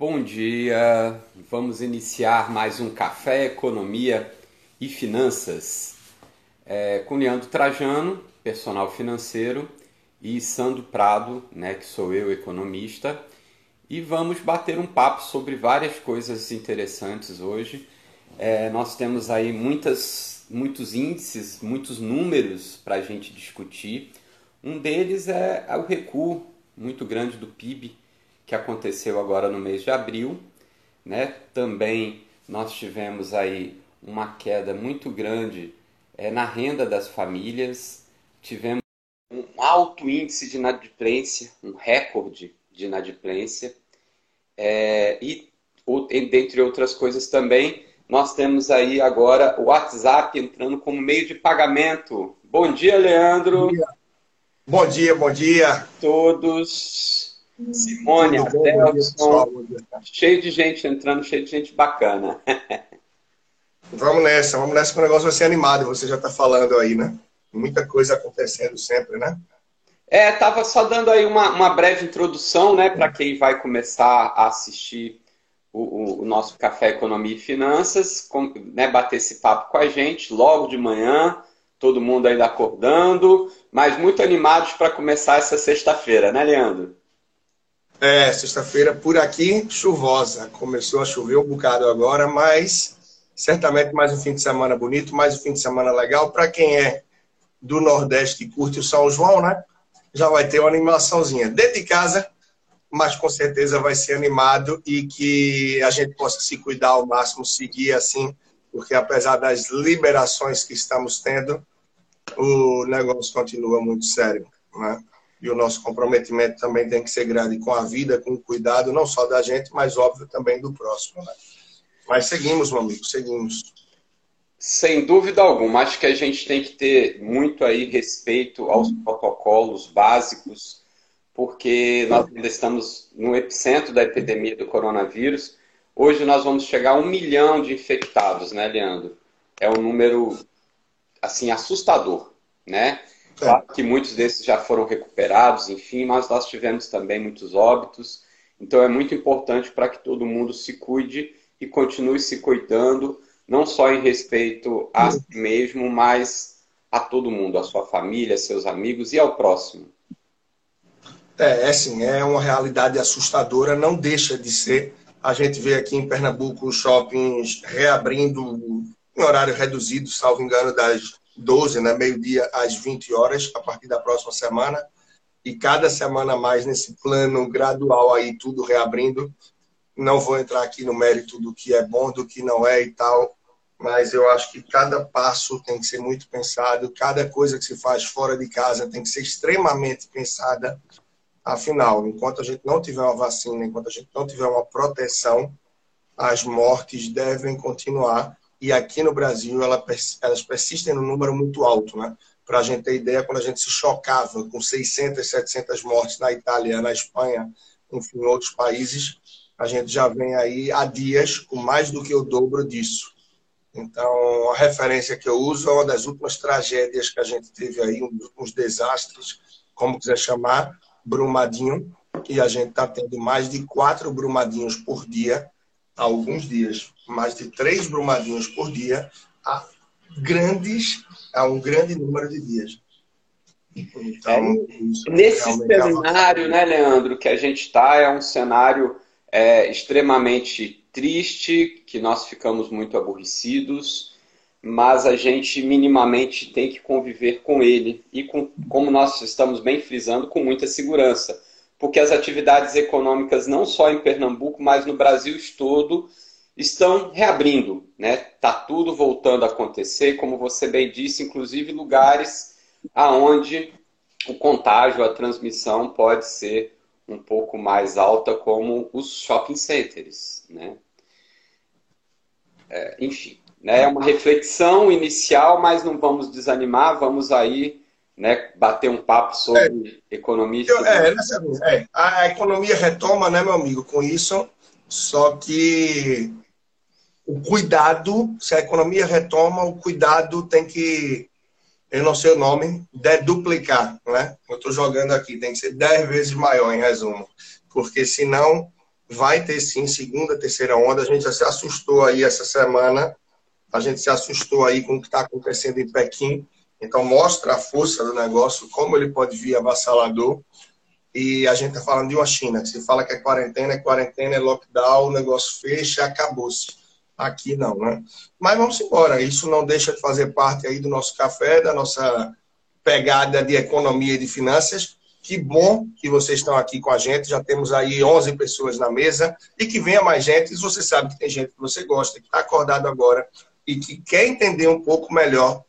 Bom dia, vamos iniciar mais um Café Economia e Finanças é, com Leandro Trajano, personal financeiro, e Sandro Prado, né, que sou eu, economista, e vamos bater um papo sobre várias coisas interessantes hoje. É, nós temos aí muitas, muitos índices, muitos números para a gente discutir. Um deles é o recuo muito grande do PIB que aconteceu agora no mês de abril. Né? Também nós tivemos aí uma queda muito grande é, na renda das famílias, tivemos um alto índice de inadimplência, um recorde de inadimplência, é, e dentre outras coisas também, nós temos aí agora o WhatsApp entrando como meio de pagamento. Bom dia, Leandro. Bom dia, bom dia. Bom dia. Todos. Simone, Adelson, cheio de gente entrando, cheio de gente bacana. vamos nessa, vamos nessa que o negócio vai ser animado, você já está falando aí, né? Muita coisa acontecendo sempre, né? É, tava só dando aí uma, uma breve introdução, né, para quem vai começar a assistir o, o, o, nosso Café Economia e Finanças, com, né, bater esse papo com a gente logo de manhã, todo mundo ainda acordando, mas muito animados para começar essa sexta-feira, né, Leandro? É, sexta-feira por aqui, chuvosa. Começou a chover um bocado agora, mas certamente mais um fim de semana bonito, mais um fim de semana legal. Para quem é do Nordeste que curte o São João, né? Já vai ter uma animaçãozinha dentro de casa, mas com certeza vai ser animado e que a gente possa se cuidar ao máximo, seguir assim, porque apesar das liberações que estamos tendo, o negócio continua muito sério, né? E o nosso comprometimento também tem que ser grande com a vida, com o cuidado, não só da gente, mas óbvio também do próximo. Né? Mas seguimos, meu amigo, seguimos. Sem dúvida alguma, acho que a gente tem que ter muito aí respeito aos protocolos básicos, porque nós ainda estamos no epicentro da epidemia do coronavírus. Hoje nós vamos chegar a um milhão de infectados, né, Leandro? É um número assim assustador, né? Claro que muitos desses já foram recuperados, enfim, mas nós tivemos também muitos óbitos. Então é muito importante para que todo mundo se cuide e continue se cuidando, não só em respeito a si mesmo, mas a todo mundo, a sua família, seus amigos e ao próximo. É, é assim, é uma realidade assustadora, não deixa de ser. A gente vê aqui em Pernambuco os shoppings reabrindo em horário reduzido, salvo engano, das 12, né, meio-dia às 20 horas, a partir da próxima semana. E cada semana mais nesse plano gradual aí, tudo reabrindo. Não vou entrar aqui no mérito do que é bom, do que não é e tal, mas eu acho que cada passo tem que ser muito pensado, cada coisa que se faz fora de casa tem que ser extremamente pensada. Afinal, enquanto a gente não tiver uma vacina, enquanto a gente não tiver uma proteção, as mortes devem continuar e aqui no Brasil ela, elas persistem no número muito alto, né? Para a gente ter ideia, quando a gente se chocava com 600, 700 mortes na Itália, na Espanha, enfim, em outros países, a gente já vem aí há dias com mais do que o dobro disso. Então, a referência que eu uso é uma das últimas tragédias que a gente teve aí, um desastres, como quiser chamar, Brumadinho, e a gente está tendo mais de quatro Brumadinhos por dia há alguns dias mais de três brumadinhos por dia a grandes, a um grande número de dias. Então, é, nesse cenário, né, Leandro, que a gente está, é um cenário é, extremamente triste, que nós ficamos muito aborrecidos, mas a gente minimamente tem que conviver com ele e, com, como nós estamos bem frisando, com muita segurança, porque as atividades econômicas, não só em Pernambuco, mas no Brasil todo, estão reabrindo, né? Tá tudo voltando a acontecer, como você bem disse, inclusive lugares aonde o contágio, a transmissão pode ser um pouco mais alta, como os shopping centers, né? É, enfim, né? É uma reflexão inicial, mas não vamos desanimar, vamos aí né, bater um papo sobre é, economia. É, nessa, é, a, a economia retoma, né, meu amigo, com isso, só que o cuidado, se a economia retoma, o cuidado tem que, eu não sei o nome, deduplicar, né? Eu estou jogando aqui, tem que ser dez vezes maior, em resumo, porque senão vai ter sim segunda, terceira onda. A gente já se assustou aí essa semana, a gente se assustou aí com o que está acontecendo em Pequim. Então, mostra a força do negócio, como ele pode vir avassalador. E a gente está falando de uma China, que se fala que é quarentena, é quarentena, é lockdown, o negócio fecha, acabou-se. Aqui não, né? Mas vamos embora. Isso não deixa de fazer parte aí do nosso café, da nossa pegada de economia e de finanças. Que bom que vocês estão aqui com a gente. Já temos aí 11 pessoas na mesa e que venha mais gente. Você sabe que tem gente que você gosta, que está acordado agora e que quer entender um pouco melhor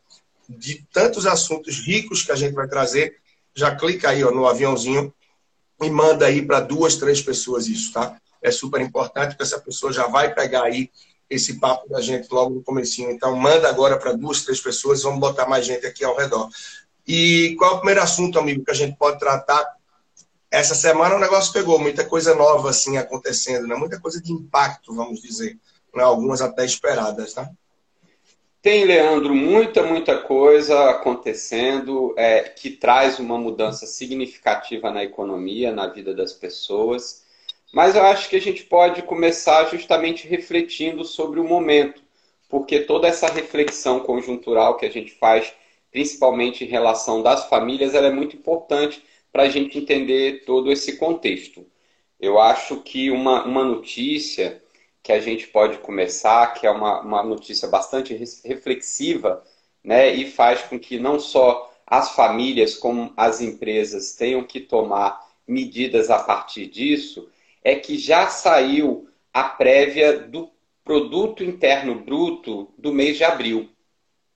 de tantos assuntos ricos que a gente vai trazer. Já clica aí ó, no aviãozinho e manda aí para duas, três pessoas isso, tá? É super importante porque essa pessoa já vai pegar aí esse papo da gente logo no comecinho. Então manda agora para duas, três pessoas, vamos botar mais gente aqui ao redor. E qual é o primeiro assunto, amigo, que a gente pode tratar? Essa semana o negócio pegou, muita coisa nova assim acontecendo, né? Muita coisa de impacto, vamos dizer, né? algumas até esperadas, tá? Tem, Leandro, muita, muita coisa acontecendo é, que traz uma mudança significativa na economia, na vida das pessoas. Mas eu acho que a gente pode começar justamente refletindo sobre o momento, porque toda essa reflexão conjuntural que a gente faz, principalmente em relação das famílias, ela é muito importante para a gente entender todo esse contexto. Eu acho que uma, uma notícia que a gente pode começar, que é uma, uma notícia bastante reflexiva, né, e faz com que não só as famílias como as empresas tenham que tomar medidas a partir disso, é que já saiu a prévia do produto interno bruto do mês de abril,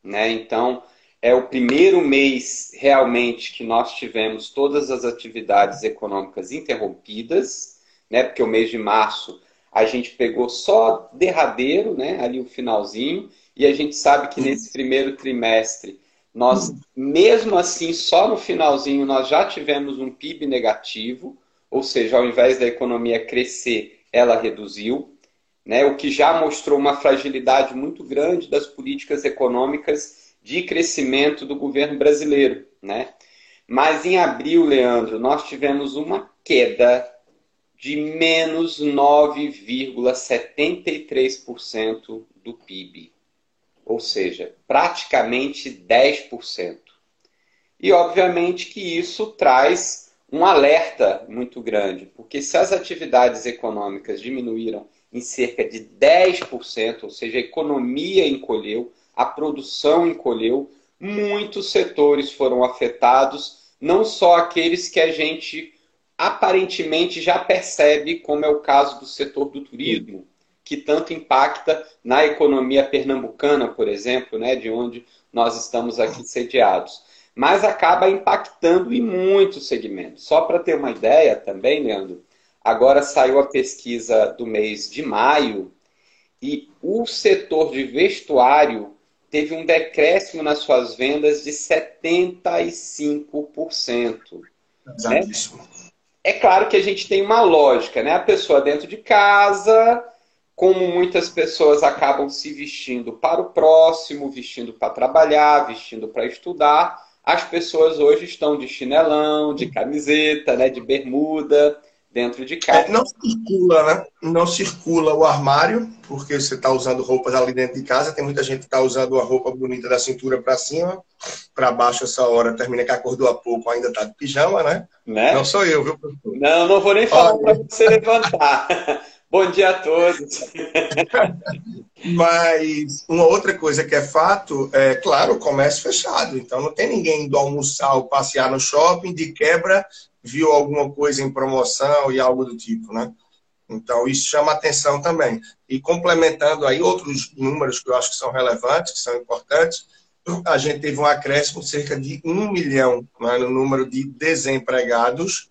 né? Então, é o primeiro mês realmente que nós tivemos todas as atividades econômicas interrompidas, né? Porque o mês de março a gente pegou só derradeiro, né, ali o finalzinho, e a gente sabe que nesse primeiro trimestre, nós, mesmo assim, só no finalzinho, nós já tivemos um PIB negativo, ou seja, ao invés da economia crescer, ela reduziu, né, o que já mostrou uma fragilidade muito grande das políticas econômicas de crescimento do governo brasileiro. Né? Mas em abril, Leandro, nós tivemos uma queda de menos 9,73% do PIB. Ou seja, praticamente 10%. E obviamente que isso traz um alerta muito grande, porque se as atividades econômicas diminuíram em cerca de 10%, ou seja, a economia encolheu, a produção encolheu, muitos setores foram afetados, não só aqueles que a gente aparentemente já percebe, como é o caso do setor do turismo, que tanto impacta na economia pernambucana, por exemplo, né, de onde nós estamos aqui sediados. Mas acaba impactando em muitos segmentos. Só para ter uma ideia também, Leandro, agora saiu a pesquisa do mês de maio e o setor de vestuário teve um decréscimo nas suas vendas de 75%. Exatíssimo. Né? É claro que a gente tem uma lógica, né? A pessoa dentro de casa, como muitas pessoas acabam se vestindo para o próximo, vestindo para trabalhar, vestindo para estudar, as pessoas hoje estão de chinelão, de camiseta, né, de bermuda, dentro de casa. É, não circula, né? Não circula o armário, porque você está usando roupas ali dentro de casa. Tem muita gente que está usando a roupa bonita da cintura para cima, para baixo essa hora. Termina que acordou há pouco, ainda está de pijama, né? né? Não sou eu, viu, professor? Não, não vou nem falar para você levantar. Bom dia a todos. Mas uma outra coisa que é fato é, claro, o comércio fechado. Então não tem ninguém indo almoçar ou passear no shopping de quebra viu alguma coisa em promoção e algo do tipo, né? Então, isso chama atenção também. E complementando aí outros números que eu acho que são relevantes, que são importantes, a gente teve um acréscimo de cerca de um milhão né, no número de desempregados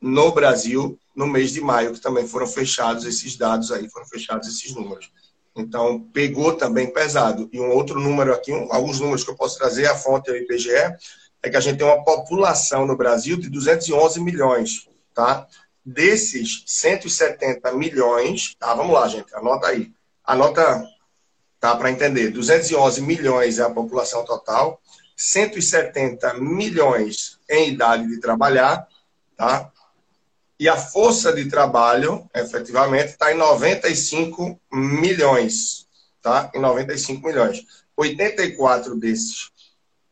no Brasil no mês de maio, que também foram fechados esses dados aí, foram fechados esses números. Então, pegou também pesado. E um outro número aqui, um, alguns números que eu posso trazer, a fonte é o IBGE, é que a gente tem uma população no Brasil de 211 milhões, tá? Desses 170 milhões, tá? Vamos lá, gente, anota aí. Anota, tá? Para entender. 211 milhões é a população total, 170 milhões em idade de trabalhar, tá? E a força de trabalho, efetivamente, está em 95 milhões. Tá? Em 95 milhões. 84 desses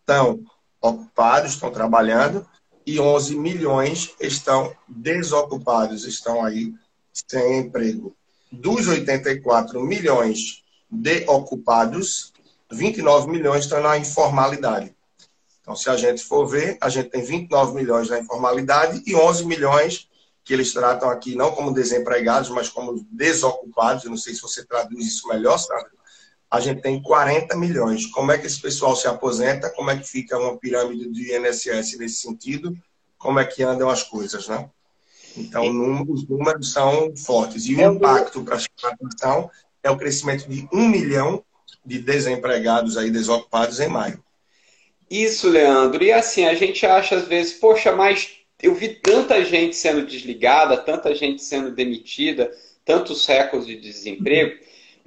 estão ocupados, estão trabalhando, e 11 milhões estão desocupados, estão aí sem emprego. Dos 84 milhões de ocupados, 29 milhões estão na informalidade. Então, se a gente for ver, a gente tem 29 milhões na informalidade e 11 milhões que eles tratam aqui não como desempregados, mas como desocupados. Eu não sei se você traduz isso melhor, Sandra. A gente tem 40 milhões. Como é que esse pessoal se aposenta? Como é que fica uma pirâmide do INSS nesse sentido? Como é que andam as coisas, né? Então, os números são fortes. E o é impacto para a atenção é o crescimento de um milhão de desempregados aí desocupados em maio. Isso, Leandro. E assim, a gente acha às vezes, poxa, mas eu vi tanta gente sendo desligada, tanta gente sendo demitida, tantos recordes de desemprego.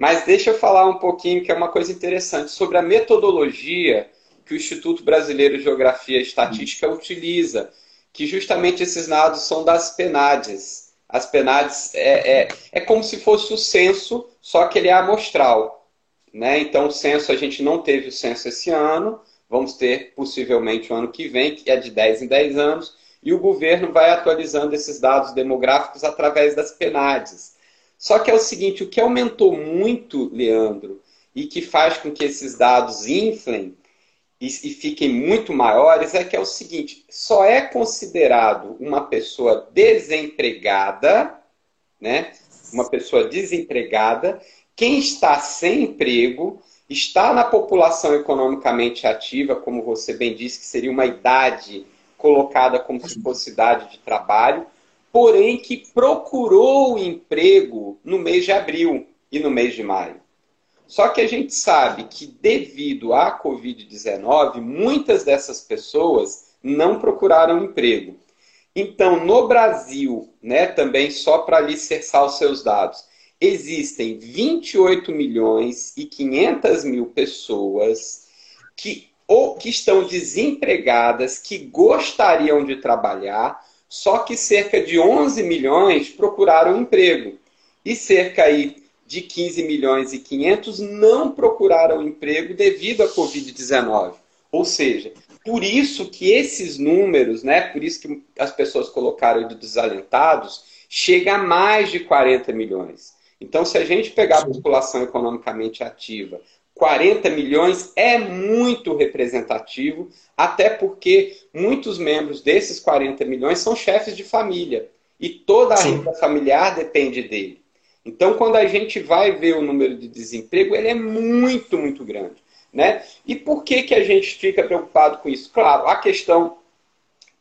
Mas deixa eu falar um pouquinho que é uma coisa interessante sobre a metodologia que o Instituto Brasileiro de Geografia e Estatística utiliza, que justamente esses dados são das PNADs. As PNADs é, é, é como se fosse o censo, só que ele é amostral. Né? Então, o censo, a gente não teve o censo esse ano, vamos ter possivelmente o ano que vem, que é de 10 em 10 anos, e o governo vai atualizando esses dados demográficos através das PNADs. Só que é o seguinte, o que aumentou muito, Leandro, e que faz com que esses dados inflem e, e fiquem muito maiores, é que é o seguinte, só é considerado uma pessoa desempregada, né? Uma pessoa desempregada, quem está sem emprego está na população economicamente ativa, como você bem disse, que seria uma idade colocada como se fosse idade de trabalho, porém que procurou emprego no mês de abril e no mês de maio. Só que a gente sabe que, devido à Covid-19, muitas dessas pessoas não procuraram emprego. Então, no Brasil, né, também só para alicerçar os seus dados, existem 28 milhões e 500 mil pessoas que ou que estão desempregadas, que gostariam de trabalhar, só que cerca de 11 milhões procuraram emprego. E cerca aí de 15 milhões e 500 não procuraram emprego devido à Covid-19. Ou seja, por isso que esses números, né, por isso que as pessoas colocaram de desalentados, chega a mais de 40 milhões. Então, se a gente pegar a população economicamente ativa, 40 milhões é muito representativo, até porque muitos membros desses 40 milhões são chefes de família e toda a Sim. renda familiar depende dele. Então, quando a gente vai ver o número de desemprego, ele é muito, muito grande. Né? E por que, que a gente fica preocupado com isso? Claro, a questão,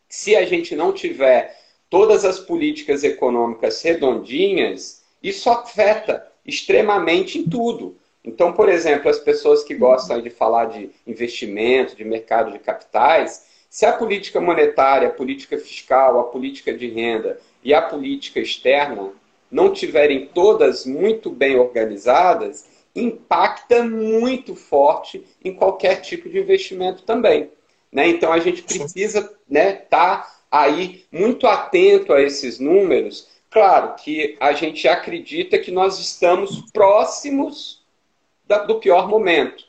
se a gente não tiver todas as políticas econômicas redondinhas, isso afeta extremamente em tudo. Então, por exemplo, as pessoas que gostam de falar de investimento, de mercado de capitais, se a política monetária, a política fiscal, a política de renda e a política externa não tiverem todas muito bem organizadas, impacta muito forte em qualquer tipo de investimento também. Né? Então a gente precisa estar né, tá aí muito atento a esses números Claro que a gente acredita que nós estamos próximos do pior momento,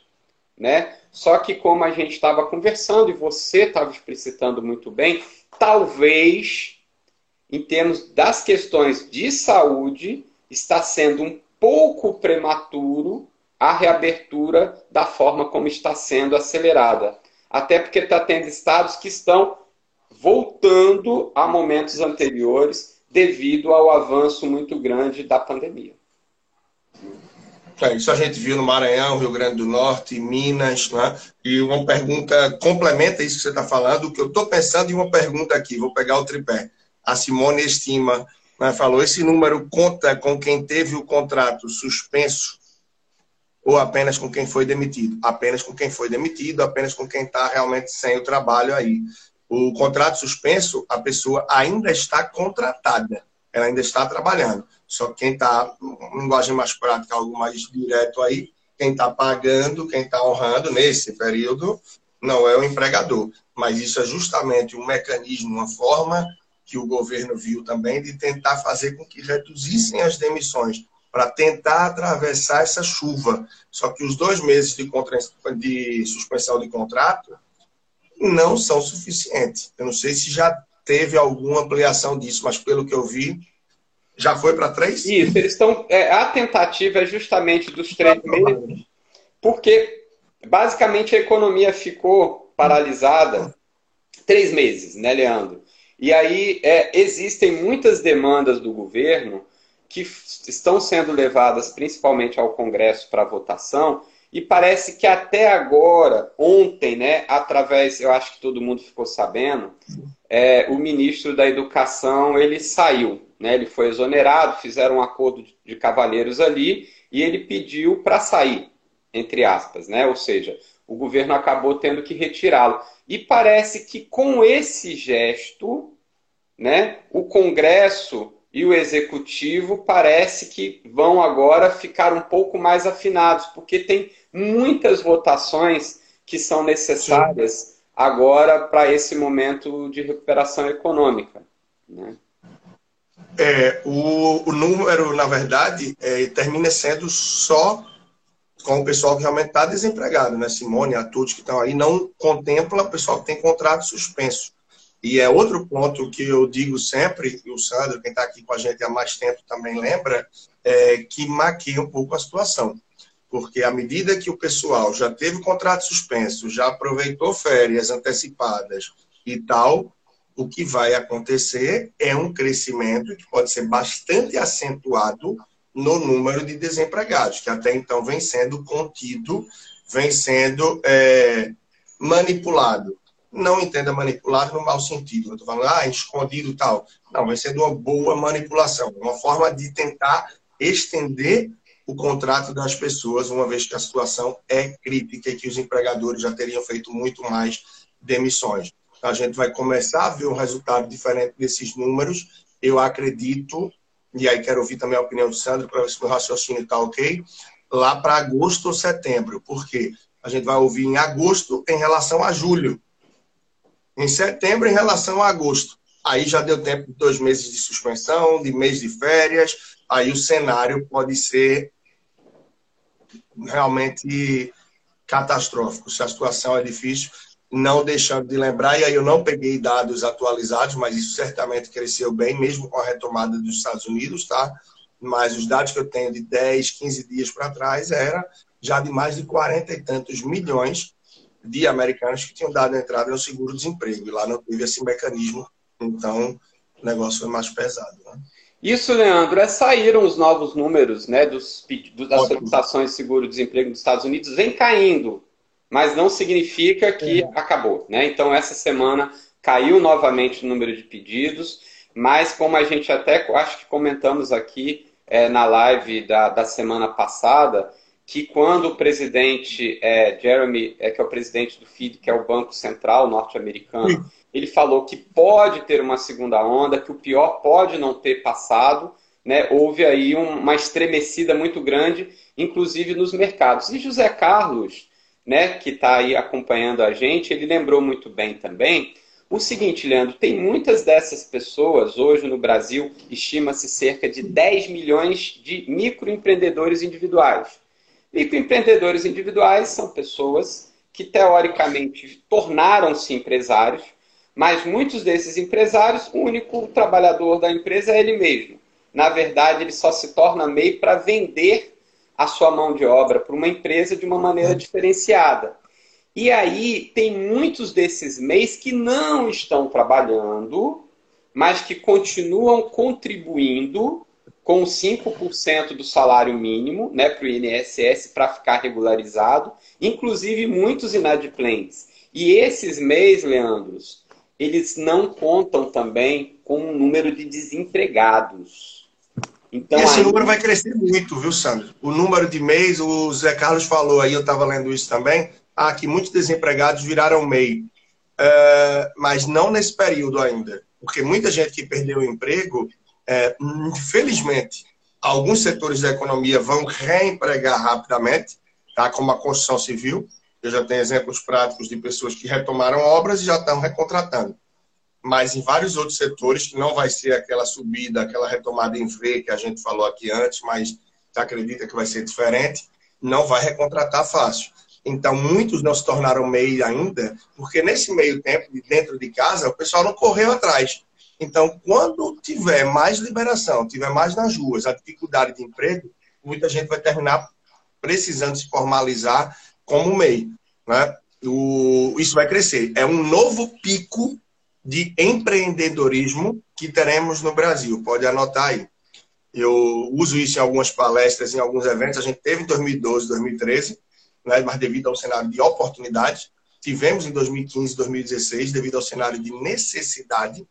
né? Só que como a gente estava conversando e você estava explicitando muito bem, talvez, em termos das questões de saúde, está sendo um pouco prematuro a reabertura da forma como está sendo acelerada. Até porque está tendo estados que estão voltando a momentos anteriores devido ao avanço muito grande da pandemia. É, isso a gente viu no Maranhão, Rio Grande do Norte, Minas, né? E uma pergunta complementa isso que você está falando, o que eu estou pensando em uma pergunta aqui, vou pegar o tripé. A Simone estima, né, falou, esse número conta com quem teve o contrato suspenso ou apenas com quem foi demitido? Apenas com quem foi demitido, apenas com quem está realmente sem o trabalho aí o contrato suspenso, a pessoa ainda está contratada, ela ainda está trabalhando. Só que quem está, linguagem mais prática, algo mais direto aí, quem está pagando, quem está honrando nesse período, não é o empregador. Mas isso é justamente um mecanismo, uma forma que o governo viu também de tentar fazer com que reduzissem as demissões para tentar atravessar essa chuva. Só que os dois meses de, contra... de suspensão de contrato não são suficientes. Eu não sei se já teve alguma ampliação disso, mas pelo que eu vi, já foi para três? Isso, eles estão. É, a tentativa é justamente dos três meses, porque basicamente a economia ficou paralisada três meses, né, Leandro? E aí é, existem muitas demandas do governo que estão sendo levadas principalmente ao Congresso para votação, e parece que até agora, ontem, né, através, eu acho que todo mundo ficou sabendo, é, o ministro da Educação ele saiu, né, ele foi exonerado, fizeram um acordo de cavalheiros ali e ele pediu para sair, entre aspas, né, ou seja, o governo acabou tendo que retirá-lo. E parece que com esse gesto, né, o Congresso e o executivo parece que vão agora ficar um pouco mais afinados, porque tem muitas votações que são necessárias Sim. agora para esse momento de recuperação econômica. Né? É, o, o número, na verdade, é, termina sendo só com o pessoal que realmente está desempregado, né? Simone, a todos que estão aí, não contempla o pessoal que tem contrato suspenso. E é outro ponto que eu digo sempre, e o Sandro, quem está aqui com a gente há mais tempo também lembra, é, que maquia um pouco a situação. Porque à medida que o pessoal já teve o contrato suspenso, já aproveitou férias antecipadas e tal, o que vai acontecer é um crescimento que pode ser bastante acentuado no número de desempregados, que até então vem sendo contido, vem sendo é, manipulado não entenda manipulado no mau sentido. Eu estou falando, ah, escondido tal. Não, vai ser uma boa manipulação, uma forma de tentar estender o contrato das pessoas, uma vez que a situação é crítica e que os empregadores já teriam feito muito mais demissões. A gente vai começar a ver um resultado diferente desses números. Eu acredito, e aí quero ouvir também a opinião do Sandro para ver se o raciocínio está ok, lá para agosto ou setembro. Por quê? A gente vai ouvir em agosto em relação a julho em setembro em relação a agosto. Aí já deu tempo de dois meses de suspensão, de mês de férias, aí o cenário pode ser realmente catastrófico. Se a situação é difícil, não deixando de lembrar, e aí eu não peguei dados atualizados, mas isso certamente cresceu bem, mesmo com a retomada dos Estados Unidos, tá? Mas os dados que eu tenho de 10, 15 dias para trás era já de mais de 40 e tantos milhões de americanos que tinham dado entrada no seguro-desemprego. E lá não teve esse mecanismo, então o negócio foi mais pesado. Né? Isso, Leandro, é saíram os novos números né, dos, das solicitações de seguro-desemprego dos Estados Unidos, vem caindo, mas não significa que é. acabou. Né? Então, essa semana caiu novamente o número de pedidos, mas como a gente até acho que comentamos aqui é, na live da, da semana passada, que quando o presidente é, Jeremy, é, que é o presidente do FID, que é o Banco Central norte-americano, ele falou que pode ter uma segunda onda, que o pior pode não ter passado, né? houve aí um, uma estremecida muito grande, inclusive nos mercados. E José Carlos, né, que está aí acompanhando a gente, ele lembrou muito bem também o seguinte, Leandro, tem muitas dessas pessoas, hoje no Brasil, estima-se cerca de 10 milhões de microempreendedores individuais. Microempreendedores individuais são pessoas que, teoricamente, tornaram-se empresários, mas muitos desses empresários, o único trabalhador da empresa é ele mesmo. Na verdade, ele só se torna MEI para vender a sua mão de obra para uma empresa de uma maneira diferenciada. E aí tem muitos desses MEIs que não estão trabalhando, mas que continuam contribuindo com 5% do salário mínimo né, para o INSS para ficar regularizado, inclusive muitos inadimplentes. E esses MEIs, Leandros, eles não contam também com o número de desempregados. Então, Esse aí... número vai crescer muito, viu, Sandro? O número de MEIs, o Zé Carlos falou aí, eu estava lendo isso também, ah, que muitos desempregados viraram MEI. Uh, mas não nesse período ainda. Porque muita gente que perdeu o emprego é, infelizmente, alguns setores da economia vão reempregar rapidamente, tá? como a construção civil. Eu já tenho exemplos práticos de pessoas que retomaram obras e já estão recontratando. Mas em vários outros setores não vai ser aquela subida, aquela retomada em V que a gente falou aqui antes, mas acredita que vai ser diferente, não vai recontratar fácil. Então, muitos não se tornaram MEI ainda, porque nesse meio tempo, dentro de casa, o pessoal não correu atrás. Então, quando tiver mais liberação, tiver mais nas ruas, a dificuldade de emprego, muita gente vai terminar precisando se formalizar como MEI. Né? O, isso vai crescer. É um novo pico de empreendedorismo que teremos no Brasil. Pode anotar aí. Eu uso isso em algumas palestras, em alguns eventos. A gente teve em 2012, 2013, né, mas devido ao cenário de oportunidade. Tivemos em 2015, 2016, devido ao cenário de necessidade.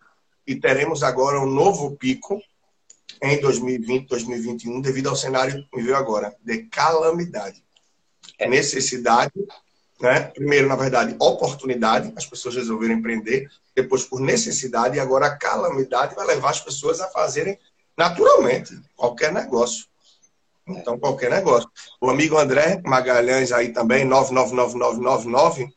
E teremos agora um novo pico em 2020, 2021, devido ao cenário que veio agora, de calamidade. É necessidade, né? primeiro, na verdade, oportunidade, as pessoas resolveram empreender, depois por necessidade, e agora a calamidade vai levar as pessoas a fazerem naturalmente qualquer negócio. Então, qualquer negócio. O amigo André Magalhães aí também, 999999,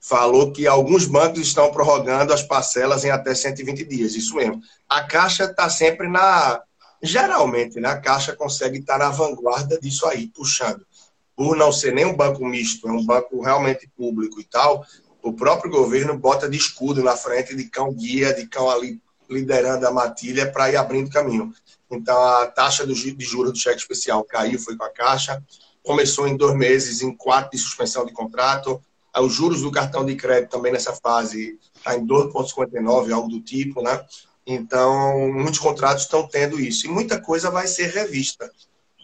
falou que alguns bancos estão prorrogando as parcelas em até 120 dias. Isso mesmo. A Caixa está sempre na. Geralmente, né, a Caixa consegue estar na vanguarda disso aí, puxando. Por não ser nem um banco misto, é um banco realmente público e tal, o próprio governo bota de escudo na frente de cão guia, de cão ali liderando a matilha para ir abrindo caminho. Então, a taxa de juros do cheque especial caiu, foi com a Caixa. Começou em dois meses, em quatro de suspensão de contrato. Os juros do cartão de crédito também nessa fase está em 2,59, algo do tipo, né? Então, muitos contratos estão tendo isso. E muita coisa vai ser revista,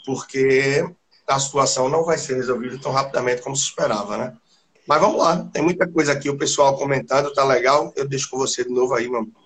porque a situação não vai ser resolvida tão rapidamente como se esperava, né? Mas vamos lá, tem muita coisa aqui, o pessoal comentando, tá legal. Eu deixo com você de novo aí, meu amigo.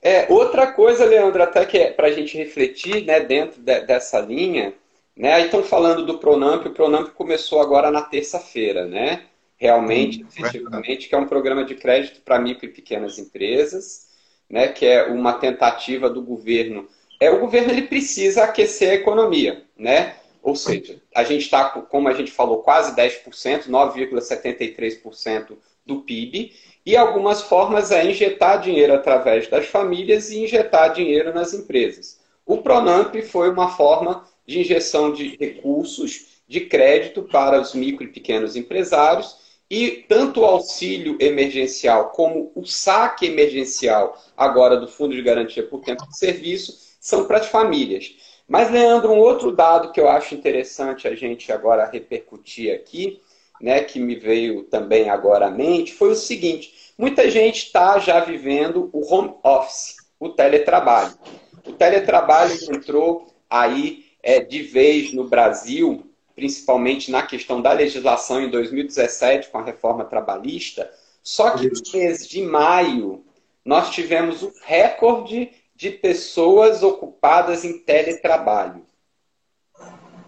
É, outra coisa, Leandro, até que é para a gente refletir né, dentro de, dessa linha, né? Aí estão falando do Pronamp, o Pronamp começou agora na terça-feira, né? Realmente, hum, efetivamente, que é um programa de crédito para micro e pequenas empresas, né? Que é uma tentativa do governo. É, o governo ele precisa aquecer a economia, né? Ou seja, a gente está, como a gente falou, quase 10%, 9,73% do PIB, e algumas formas é injetar dinheiro através das famílias e injetar dinheiro nas empresas. O Pronamp foi uma forma de injeção de recursos de crédito para os micro e pequenos empresários e tanto o auxílio emergencial como o saque emergencial agora do Fundo de Garantia por Tempo de Serviço são para as famílias. Mas, Leandro, um outro dado que eu acho interessante a gente agora repercutir aqui, né, que me veio também agora à mente, foi o seguinte: Muita gente está já vivendo o home office, o teletrabalho. O teletrabalho entrou aí é, de vez no Brasil, principalmente na questão da legislação em 2017 com a reforma trabalhista. Só que no mês de maio nós tivemos o recorde de pessoas ocupadas em teletrabalho.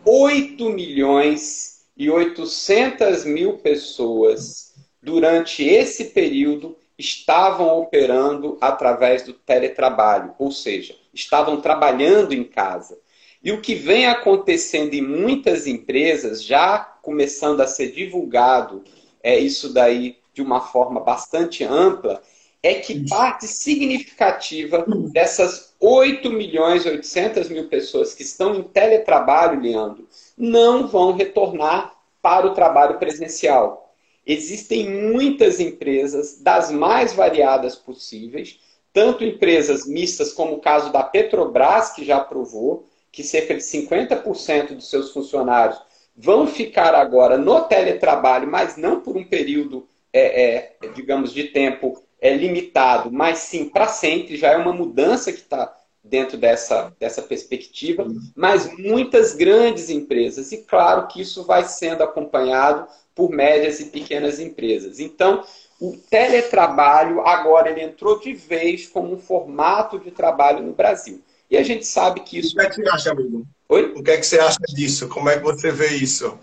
8 milhões e 800 mil pessoas durante esse período, estavam operando através do teletrabalho, ou seja, estavam trabalhando em casa. E o que vem acontecendo em muitas empresas, já começando a ser divulgado, é isso daí de uma forma bastante ampla, é que parte significativa dessas 8 milhões e 800 mil pessoas que estão em teletrabalho, Leandro, não vão retornar para o trabalho presencial. Existem muitas empresas das mais variadas possíveis, tanto empresas mistas como o caso da Petrobras, que já provou que cerca de 50% dos seus funcionários vão ficar agora no teletrabalho, mas não por um período, é, é, digamos, de tempo é, limitado, mas sim para sempre. Já é uma mudança que está dentro dessa, dessa perspectiva, mas muitas grandes empresas. E claro que isso vai sendo acompanhado por médias e pequenas empresas. Então, o teletrabalho agora ele entrou de vez como um formato de trabalho no Brasil. E a gente sabe que isso. O que é que você acha, amigo? Oi? O que é que você acha disso? Como é que você vê isso?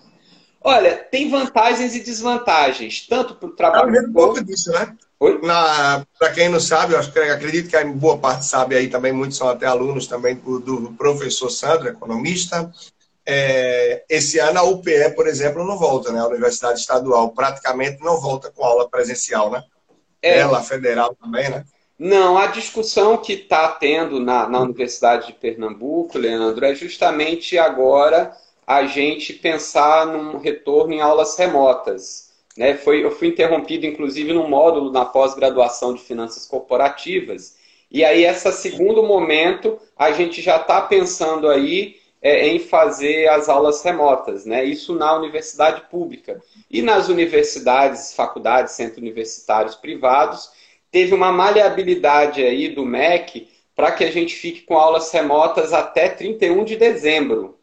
Olha, tem vantagens e desvantagens, tanto para o trabalho. Eu um pouco disso, né? Para quem não sabe, eu acho que acredito que a boa parte sabe aí também, muitos são até alunos também do, do professor Sandro, economista, é, esse ano a UPE, por exemplo, não volta, né? A Universidade Estadual praticamente não volta com aula presencial, né? É. Ela, federal também, né? Não, a discussão que está tendo na, na Universidade de Pernambuco, Leandro, é justamente agora a gente pensar num retorno em aulas remotas. Né? Foi, eu fui interrompido, inclusive, num módulo na pós-graduação de finanças corporativas. E aí, esse segundo momento, a gente já está pensando aí é, em fazer as aulas remotas, né? Isso na universidade pública. E nas universidades, faculdades, centros universitários privados, teve uma maleabilidade aí do MEC para que a gente fique com aulas remotas até 31 de dezembro.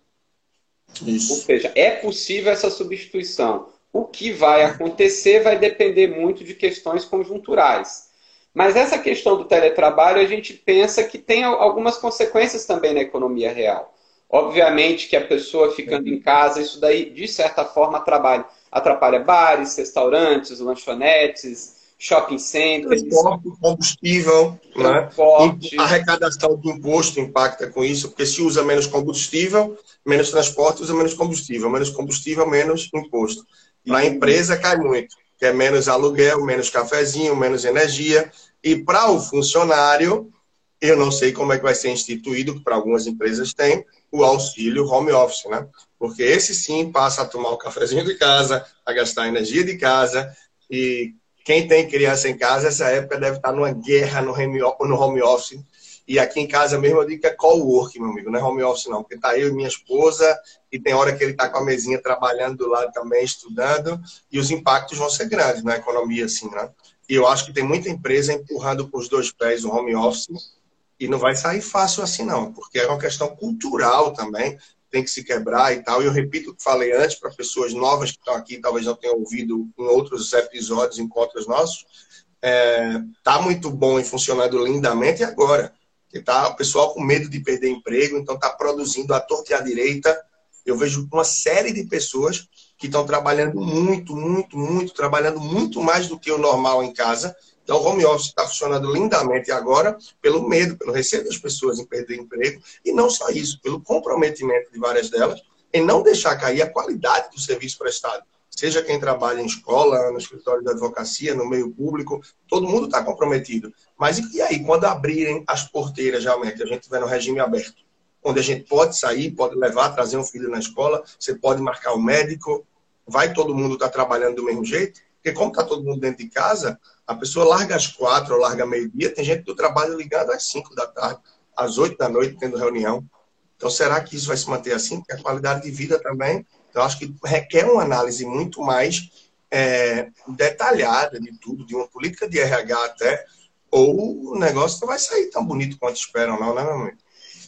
Isso. Ou seja, é possível essa substituição. O que vai acontecer vai depender muito de questões conjunturais. Mas essa questão do teletrabalho, a gente pensa que tem algumas consequências também na economia real. Obviamente que a pessoa ficando em casa, isso daí, de certa forma, atrapalha, atrapalha bares, restaurantes, lanchonetes, shopping centers. Transporte, combustível, né? transporte. Né? A arrecadação do imposto impacta com isso, porque se usa menos combustível, menos transporte, usa menos combustível. Menos combustível, menos imposto. Para a empresa cai muito, que é menos aluguel, menos cafezinho, menos energia. E para o funcionário, eu não sei como é que vai ser instituído, que para algumas empresas tem, o auxílio home office, né? Porque esse sim passa a tomar o cafezinho de casa, a gastar energia de casa. E quem tem criança em casa, essa época deve estar numa guerra no home office. E aqui em casa mesmo eu digo que é co-work, meu amigo, não é home office não, porque tá eu e minha esposa, e tem hora que ele tá com a mesinha trabalhando do lado também, estudando, e os impactos vão ser grandes na economia, assim, né? E eu acho que tem muita empresa empurrando com os dois pés o home office, e não vai sair fácil assim, não, porque é uma questão cultural também, tem que se quebrar e tal. E eu repito o que falei antes para pessoas novas que estão aqui, talvez não tenham ouvido em outros episódios, encontros nossos. É, tá muito bom e funcionando lindamente agora. Que tá o pessoal com medo de perder emprego, então tá produzindo a torta e a direita. Eu vejo uma série de pessoas que estão trabalhando muito, muito, muito, trabalhando muito mais do que o normal em casa então, o home office está funcionando lindamente agora pelo medo, pelo receio das pessoas em perder emprego, e não só isso, pelo comprometimento de várias delas em não deixar cair a qualidade do serviço prestado. Seja quem trabalha em escola, no escritório de advocacia, no meio público, todo mundo está comprometido. Mas e aí, quando abrirem as porteiras, realmente, a gente estiver no regime aberto, onde a gente pode sair, pode levar, trazer um filho na escola, você pode marcar o médico, vai todo mundo estar tá trabalhando do mesmo jeito? Porque como está todo mundo dentro de casa, a pessoa larga às quatro ou larga meio-dia, tem gente do trabalho ligado às cinco da tarde, às oito da noite, tendo reunião. Então, será que isso vai se manter assim? Porque a qualidade de vida também, eu acho que requer uma análise muito mais é, detalhada de tudo, de uma política de RH até, ou o negócio não vai sair tão bonito quanto esperam, não, né, meu amigo?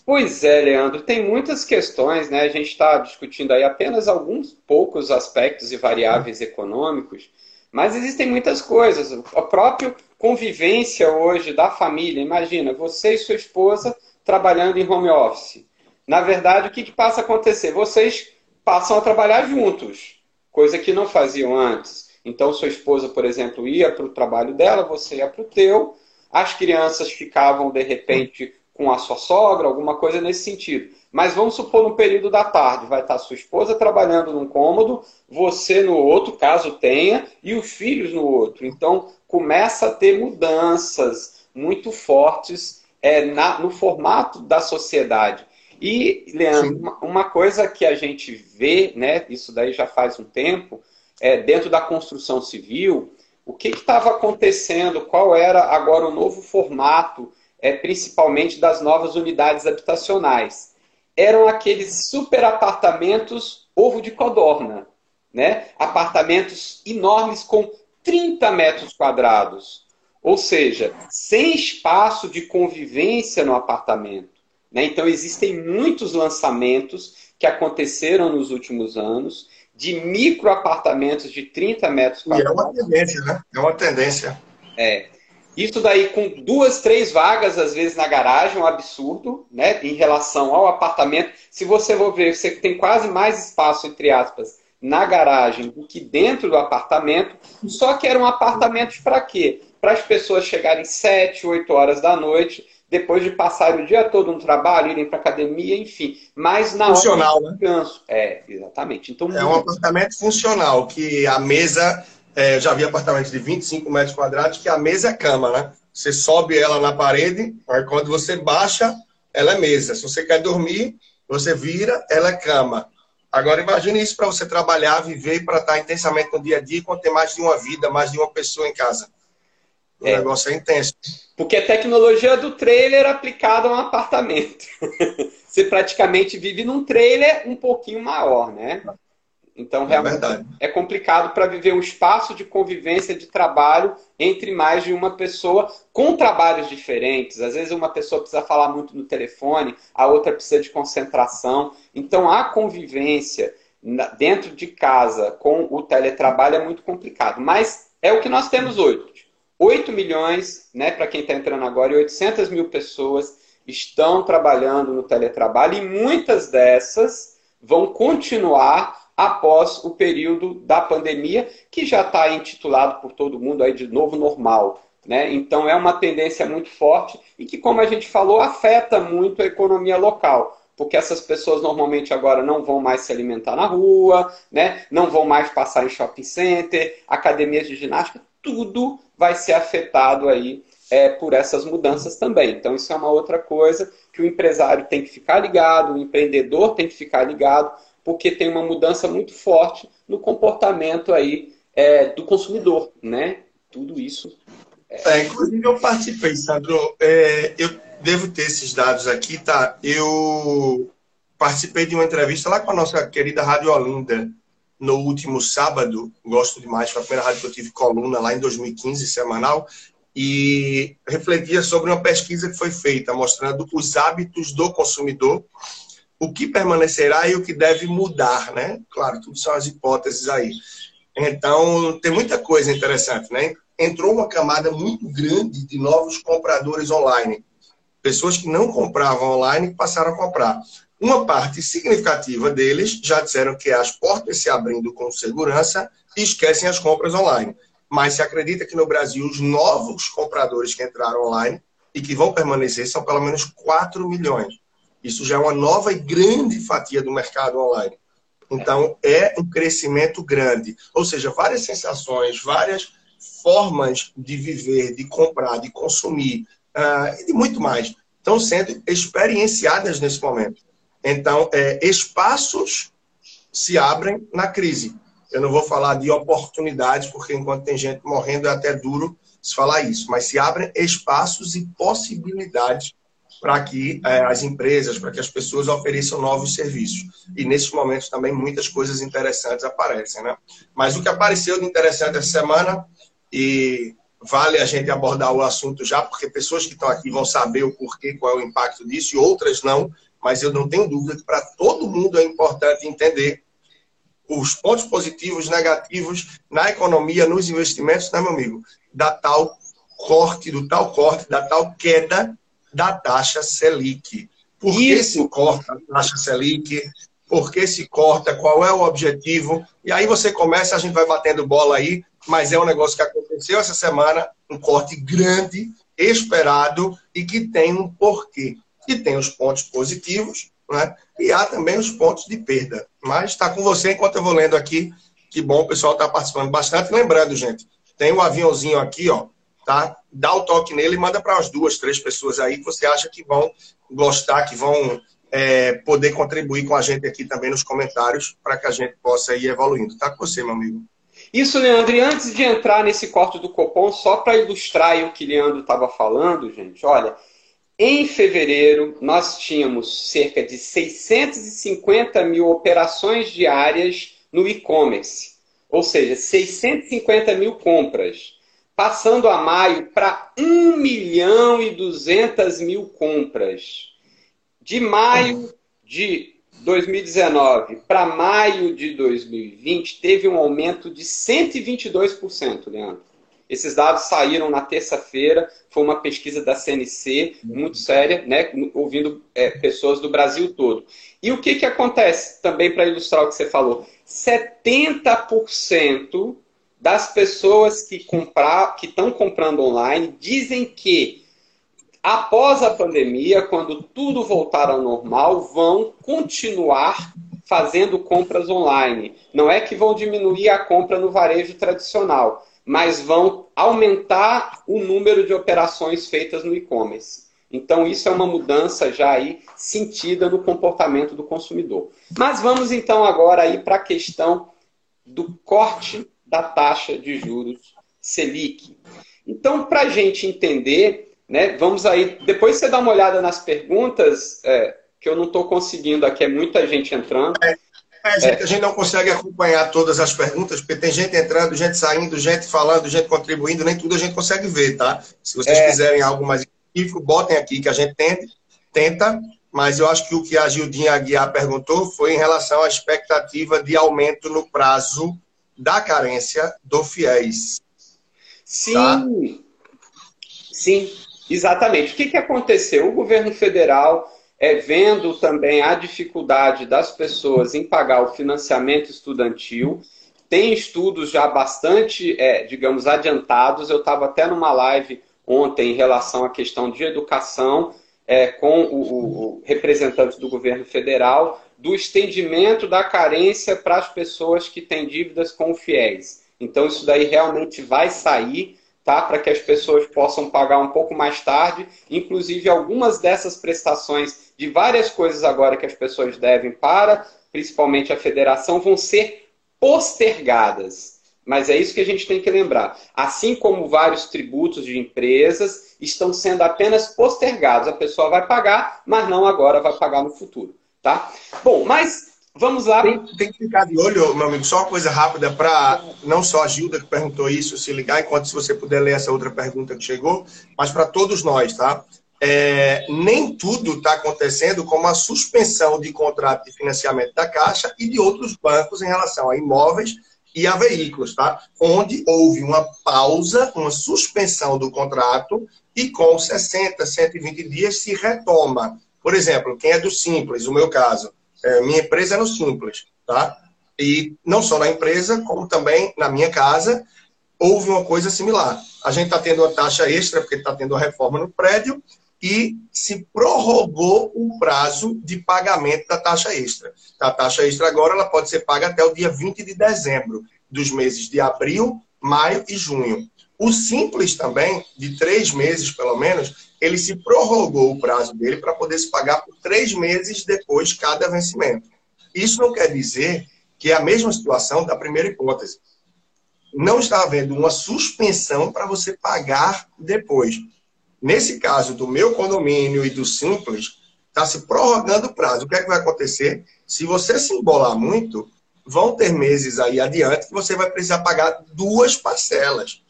Pois é, Leandro, tem muitas questões, né? A gente está discutindo aí apenas alguns poucos aspectos e variáveis econômicos, mas existem muitas coisas. A própria convivência hoje da família. Imagina, você e sua esposa trabalhando em home office. Na verdade, o que, que passa a acontecer? Vocês passam a trabalhar juntos, coisa que não faziam antes. Então, sua esposa, por exemplo, ia para o trabalho dela, você ia para o teu. As crianças ficavam, de repente, com a sua sogra, alguma coisa nesse sentido. Mas vamos supor no período da tarde, vai estar sua esposa trabalhando num cômodo, você no outro, caso tenha, e os filhos no outro. Então começa a ter mudanças muito fortes é, na, no formato da sociedade. E, Leandro, uma, uma, coisa que a gente vê, né, isso daí já faz um tempo, é, dentro da construção civil, o que estava acontecendo, qual era agora o novo formato, é, principalmente das novas unidades habitacionais eram aqueles super apartamentos ovo de codorna, né? Apartamentos enormes com 30 metros quadrados, ou seja, sem espaço de convivência no apartamento. Né? Então existem muitos lançamentos que aconteceram nos últimos anos de micro apartamentos de 30 metros quadrados. E é uma tendência, né? É uma tendência. É. Isso daí com duas, três vagas, às vezes, na garagem, é um absurdo, né? Em relação ao apartamento. Se você for ver, você tem quase mais espaço, entre aspas, na garagem do que dentro do apartamento. Só que eram apartamentos para quê? Para as pessoas chegarem sete, oito horas da noite, depois de passarem o dia todo no trabalho, irem para academia, enfim. Mas na funcional, hora né? É, exatamente. Então, é um apartamento funcional, que a mesa é, eu já vi apartamentos de 25 metros quadrados que a mesa é cama, né? você sobe ela na parede, aí quando você baixa, ela é mesa. Se você quer dormir, você vira, ela é cama. Agora imagine isso para você trabalhar, viver para estar intensamente no dia a dia, quando tem mais de uma vida, mais de uma pessoa em casa. O é. negócio é intenso. Porque a tecnologia do trailer aplicada a um apartamento. você praticamente vive num trailer um pouquinho maior, né? Então, é realmente é, é complicado para viver um espaço de convivência, de trabalho entre mais de uma pessoa, com trabalhos diferentes. Às vezes, uma pessoa precisa falar muito no telefone, a outra precisa de concentração. Então, a convivência dentro de casa com o teletrabalho é muito complicado. Mas é o que nós temos hoje. 8 milhões, né, para quem está entrando agora, e 800 mil pessoas estão trabalhando no teletrabalho e muitas dessas vão continuar após o período da pandemia, que já está intitulado por todo mundo aí de novo normal. Né? Então é uma tendência muito forte e que, como a gente falou, afeta muito a economia local. Porque essas pessoas normalmente agora não vão mais se alimentar na rua, né? não vão mais passar em shopping center, academias de ginástica, tudo vai ser afetado aí é, por essas mudanças também. Então, isso é uma outra coisa que o empresário tem que ficar ligado, o empreendedor tem que ficar ligado, porque tem uma mudança muito forte no comportamento aí é, do consumidor, né? Tudo isso. É... é inclusive, eu participei, Sandro. É, eu devo ter esses dados aqui, tá? Eu participei de uma entrevista lá com a nossa querida Rádio Olinda no último sábado. Gosto demais, foi a primeira rádio que eu tive coluna lá em 2015, semanal e refletia sobre uma pesquisa que foi feita mostrando os hábitos do consumidor, o que permanecerá e o que deve mudar, né? Claro, tudo são as hipóteses aí. Então, tem muita coisa interessante, né? Entrou uma camada muito grande de novos compradores online. Pessoas que não compravam online passaram a comprar. Uma parte significativa deles já disseram que as portas se abrindo com segurança e esquecem as compras online mas se acredita que no Brasil os novos compradores que entraram online e que vão permanecer são pelo menos 4 milhões. Isso já é uma nova e grande fatia do mercado online. Então, é um crescimento grande. Ou seja, várias sensações, várias formas de viver, de comprar, de consumir uh, e de muito mais estão sendo experienciadas nesse momento. Então, é, espaços se abrem na crise. Eu não vou falar de oportunidades, porque enquanto tem gente morrendo é até duro se falar isso, mas se abrem espaços e possibilidades para que é, as empresas, para que as pessoas ofereçam novos serviços. E nesses momentos também muitas coisas interessantes aparecem, né? Mas o que apareceu de interessante essa semana, e vale a gente abordar o assunto já, porque pessoas que estão aqui vão saber o porquê, qual é o impacto disso, e outras não, mas eu não tenho dúvida que para todo mundo é importante entender os pontos positivos, negativos na economia, nos investimentos, né, meu amigo? Da tal corte, do tal corte, da tal queda da taxa Selic. Por que se corta a taxa Selic? Por que se corta? Qual é o objetivo? E aí você começa, a gente vai batendo bola aí, mas é um negócio que aconteceu essa semana, um corte grande, esperado e que tem um porquê. E tem os pontos positivos né? E há também os pontos de perda. Mas está com você enquanto eu vou lendo aqui. Que bom, o pessoal está participando bastante. Lembrando, gente, tem um aviãozinho aqui, ó, tá? Dá o toque nele e manda para as duas, três pessoas aí que você acha que vão gostar, que vão é, poder contribuir com a gente aqui também nos comentários para que a gente possa ir evoluindo. Tá com você, meu amigo. Isso, Leandro. E antes de entrar nesse corte do Copom, só para ilustrar o que Leandro estava falando, gente, olha, em fevereiro, nós tínhamos cerca de 650 mil operações diárias no e-commerce, ou seja, 650 mil compras, passando a maio para 1 milhão e 200 mil compras. De maio de 2019 para maio de 2020, teve um aumento de 122%, Leandro. Esses dados saíram na terça-feira, foi uma pesquisa da CNC, muito séria, né, ouvindo é, pessoas do Brasil todo. E o que, que acontece, também para ilustrar o que você falou? 70% das pessoas que comprar, que estão comprando online dizem que após a pandemia, quando tudo voltar ao normal, vão continuar fazendo compras online. Não é que vão diminuir a compra no varejo tradicional, mas vão aumentar o número de operações feitas no e-commerce. Então, isso é uma mudança já aí sentida no comportamento do consumidor. Mas vamos então agora aí para a questão do corte da taxa de juros Selic. Então, para a gente entender, né, vamos aí, depois você dá uma olhada nas perguntas, é, que eu não estou conseguindo aqui, é muita gente entrando. É, é, gente, a gente não consegue acompanhar todas as perguntas, porque tem gente entrando, gente saindo, gente falando, gente contribuindo, nem tudo a gente consegue ver, tá? Se vocês é. quiserem algo mais específico, botem aqui que a gente tente, tenta, mas eu acho que o que a Gildinha Aguiar perguntou foi em relação à expectativa de aumento no prazo da carência do FIES. Sim, tá? sim, exatamente. O que, que aconteceu? O governo federal, é, vendo também a dificuldade das pessoas em pagar o financiamento estudantil, tem estudos já bastante, é, digamos, adiantados. Eu estava até numa live ontem em relação à questão de educação é, com o, o representante do governo federal do estendimento da carência para as pessoas que têm dívidas com o FIES. Então, isso daí realmente vai sair, tá? Para que as pessoas possam pagar um pouco mais tarde. Inclusive, algumas dessas prestações de várias coisas agora que as pessoas devem para, principalmente a federação, vão ser postergadas. Mas é isso que a gente tem que lembrar. Assim como vários tributos de empresas estão sendo apenas postergados. A pessoa vai pagar, mas não agora, vai pagar no futuro. Tá? Bom, mas vamos lá. Tem, tem que ficar de olho, meu amigo, só uma coisa rápida para não só a Gilda que perguntou isso, se ligar, enquanto se você puder ler essa outra pergunta que chegou, mas para todos nós, tá? É, nem tudo está acontecendo como a suspensão de contrato de financiamento da Caixa e de outros bancos em relação a imóveis e a veículos, tá? Onde houve uma pausa, uma suspensão do contrato e com 60, 120 dias se retoma. Por exemplo, quem é do Simples, o meu caso, é, minha empresa é no Simples, tá? E não só na empresa, como também na minha casa, houve uma coisa similar. A gente está tendo uma taxa extra, porque está tendo a reforma no prédio, e se prorrogou o prazo de pagamento da taxa extra. A taxa extra agora ela pode ser paga até o dia 20 de dezembro, dos meses de abril, maio e junho. O simples também, de três meses pelo menos, ele se prorrogou o prazo dele para poder se pagar por três meses depois cada vencimento. Isso não quer dizer que é a mesma situação da primeira hipótese. Não está havendo uma suspensão para você pagar depois. Nesse caso do meu condomínio e do Simples, está se prorrogando o prazo. O que é que vai acontecer? Se você se embolar muito, vão ter meses aí adiante que você vai precisar pagar duas parcelas.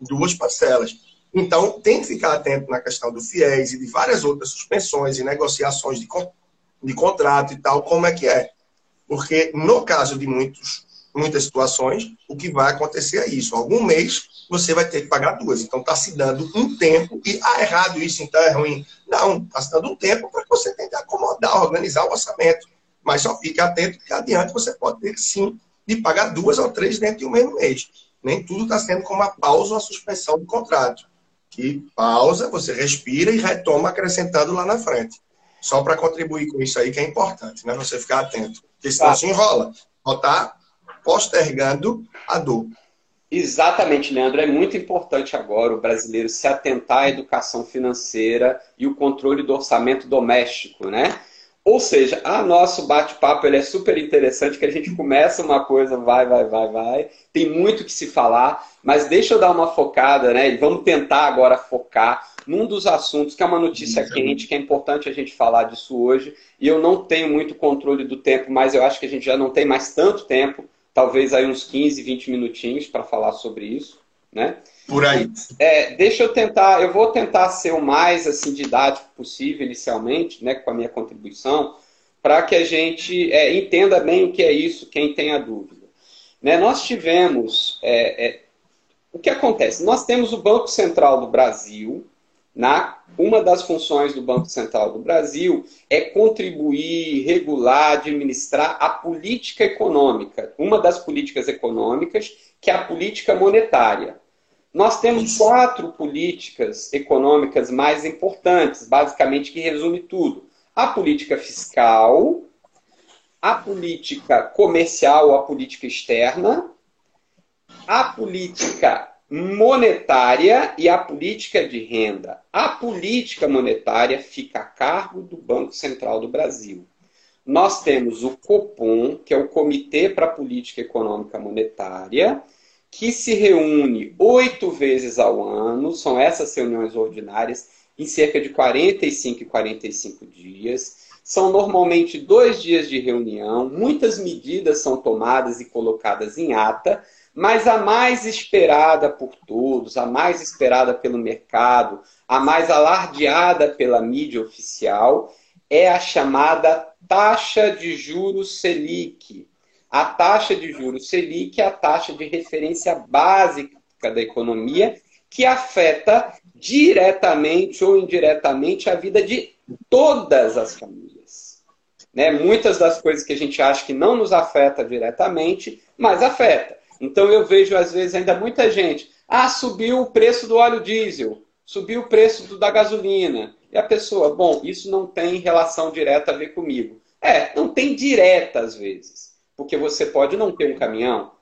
Duas parcelas. Então, tem que ficar atento na questão do FIES e de várias outras suspensões e negociações de, de contrato e tal, como é que é. Porque, no caso de muitos, muitas situações, o que vai acontecer é isso. Algum mês você vai ter que pagar duas. Então está se dando um tempo e ah, errado isso, então é ruim. Não, está se dando um tempo para que você tentar acomodar, organizar o orçamento. Mas só fique atento que adiante você pode ter sim de pagar duas ou três dentro de um mesmo mês. Nem tudo está sendo como uma pausa ou uma suspensão do contrato. Que pausa, você respira e retoma acrescentando lá na frente. Só para contribuir com isso aí que é importante, né? Você ficar atento. Porque senão tá. se enrola. Está postergando a dor. Exatamente, Leandro. É muito importante agora o brasileiro se atentar à educação financeira e o controle do orçamento doméstico, né? Ou seja, a nosso bate-papo ele é super interessante, que a gente começa uma coisa, vai, vai, vai, vai, tem muito que se falar, mas deixa eu dar uma focada, né? E vamos tentar agora focar num dos assuntos que é uma notícia quente, que é importante a gente falar disso hoje. E eu não tenho muito controle do tempo, mas eu acho que a gente já não tem mais tanto tempo talvez aí uns 15, 20 minutinhos para falar sobre isso, né? Por aí. É, deixa eu tentar, eu vou tentar ser o mais assim didático possível inicialmente, né, com a minha contribuição, para que a gente é, entenda bem o que é isso, quem tem a dúvida. Né, nós tivemos, é, é o que acontece? Nós temos o Banco Central do Brasil, na, uma das funções do Banco Central do Brasil é contribuir, regular, administrar a política econômica, uma das políticas econômicas, que é a política monetária. Nós temos quatro políticas econômicas mais importantes, basicamente, que resume tudo: a política fiscal, a política comercial, a política externa, a política monetária e a política de renda. A política monetária fica a cargo do Banco Central do Brasil. Nós temos o COPOM, que é o Comitê para a Política Econômica Monetária, que se reúne oito vezes ao ano, são essas reuniões ordinárias, em cerca de 45 e 45 dias. São normalmente dois dias de reunião, muitas medidas são tomadas e colocadas em ata, mas a mais esperada por todos, a mais esperada pelo mercado, a mais alardeada pela mídia oficial, é a chamada taxa de juros Selic. A taxa de juros Selic é a taxa de referência básica da economia que afeta diretamente ou indiretamente a vida de todas as famílias. Né? Muitas das coisas que a gente acha que não nos afeta diretamente, mas afeta. Então eu vejo às vezes ainda muita gente, ah, subiu o preço do óleo diesel, subiu o preço do, da gasolina. E a pessoa, bom, isso não tem relação direta a ver comigo. É, não tem direta às vezes. Porque você pode não ter um caminhão,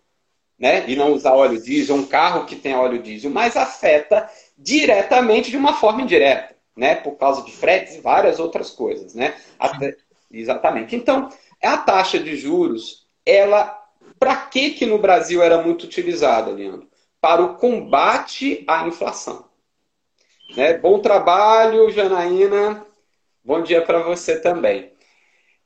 né? E não usar óleo diesel, um carro que tem óleo diesel, mas afeta diretamente de uma forma indireta, né? Por causa de fretes e várias outras coisas, né? Até, exatamente. Então, a taxa de juros, ela para que, que no Brasil era muito utilizada, Leandro? Para o combate à inflação. Né? Bom trabalho, Janaína. Bom dia para você também.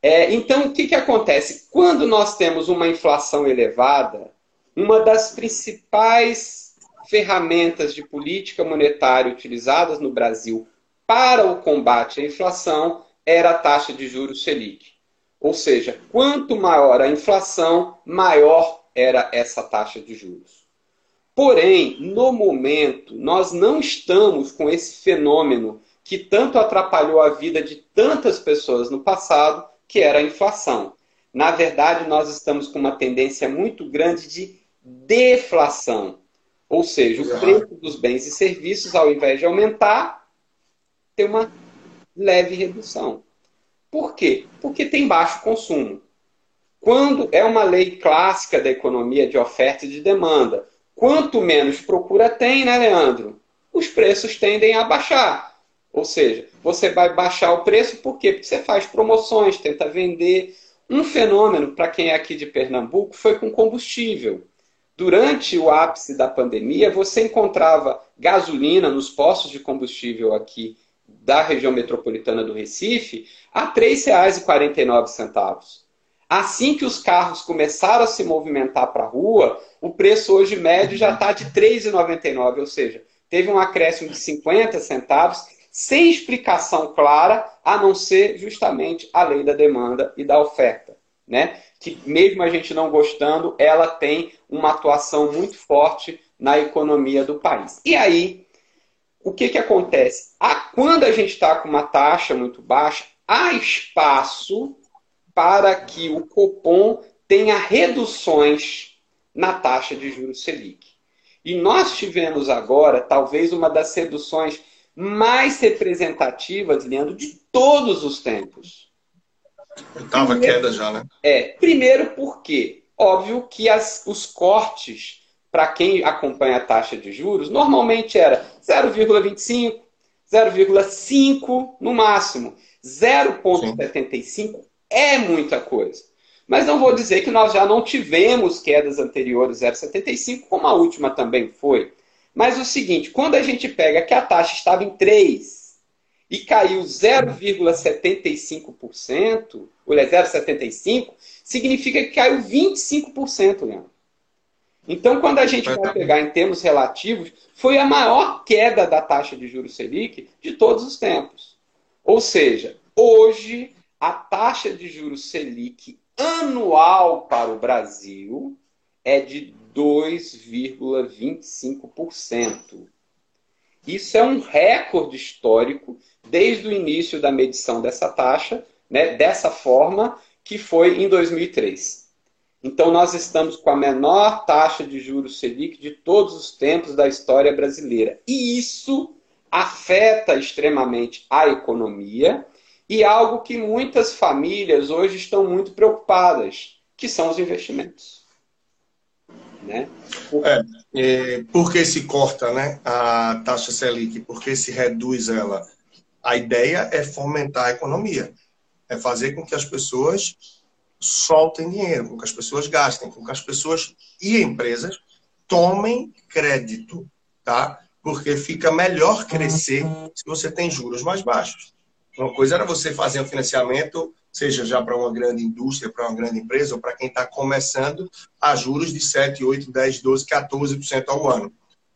É, então, o que, que acontece? Quando nós temos uma inflação elevada, uma das principais ferramentas de política monetária utilizadas no Brasil para o combate à inflação era a taxa de juros Selic. Ou seja, quanto maior a inflação, maior era essa taxa de juros. Porém, no momento, nós não estamos com esse fenômeno que tanto atrapalhou a vida de tantas pessoas no passado, que era a inflação. Na verdade, nós estamos com uma tendência muito grande de deflação. Ou seja, o preço dos bens e serviços, ao invés de aumentar, tem uma leve redução. Por quê? Porque tem baixo consumo. Quando é uma lei clássica da economia de oferta e de demanda, quanto menos procura tem, né, Leandro? Os preços tendem a baixar. Ou seja, você vai baixar o preço por quê? Porque você faz promoções, tenta vender. Um fenômeno, para quem é aqui de Pernambuco, foi com combustível. Durante o ápice da pandemia, você encontrava gasolina nos postos de combustível aqui da região metropolitana do Recife a R$ 3,49. Assim que os carros começaram a se movimentar para a rua, o preço hoje médio já está de R$ 3,99, ou seja, teve um acréscimo de 50 centavos, sem explicação clara, a não ser justamente a lei da demanda e da oferta. Né? Que mesmo a gente não gostando, ela tem uma atuação muito forte na economia do país. E aí, o que, que acontece? quando a gente está com uma taxa muito baixa, há espaço para que o Copom tenha reduções na taxa de juros Selic. E nós tivemos agora, talvez, uma das reduções mais representativas, Leandro, de todos os tempos. Oitava queda já, né? É. Primeiro porque, óbvio que as, os cortes para quem acompanha a taxa de juros, normalmente era 0,25, 0,5 no máximo. 0,75 é muita coisa. Mas não vou dizer que nós já não tivemos quedas anteriores 0,75, como a última também foi. Mas o seguinte, quando a gente pega que a taxa estava em 3 e caiu 0,75%, ou 0,75%, significa que caiu 25%, Leandro. Então, quando a gente vai pegar em termos relativos, foi a maior queda da taxa de juros Selic de todos os tempos. Ou seja, hoje a taxa de juros Selic anual para o Brasil é de 2,25%. Isso é um recorde histórico desde o início da medição dessa taxa, né, dessa forma, que foi em 2003. Então, nós estamos com a menor taxa de juros Selic de todos os tempos da história brasileira. E isso afeta extremamente a economia e algo que muitas famílias hoje estão muito preocupadas, que são os investimentos. Né? Por... É, é, porque se corta né, a taxa Selic? Porque se reduz ela? A ideia é fomentar a economia, é fazer com que as pessoas soltem dinheiro, com que as pessoas gastem, com que as pessoas e empresas tomem crédito, tá? Porque fica melhor crescer se você tem juros mais baixos. Uma coisa era você fazer um financiamento, seja já para uma grande indústria, para uma grande empresa, ou para quem está começando, a juros de 7, 8, 10, 12, 14% ao ano.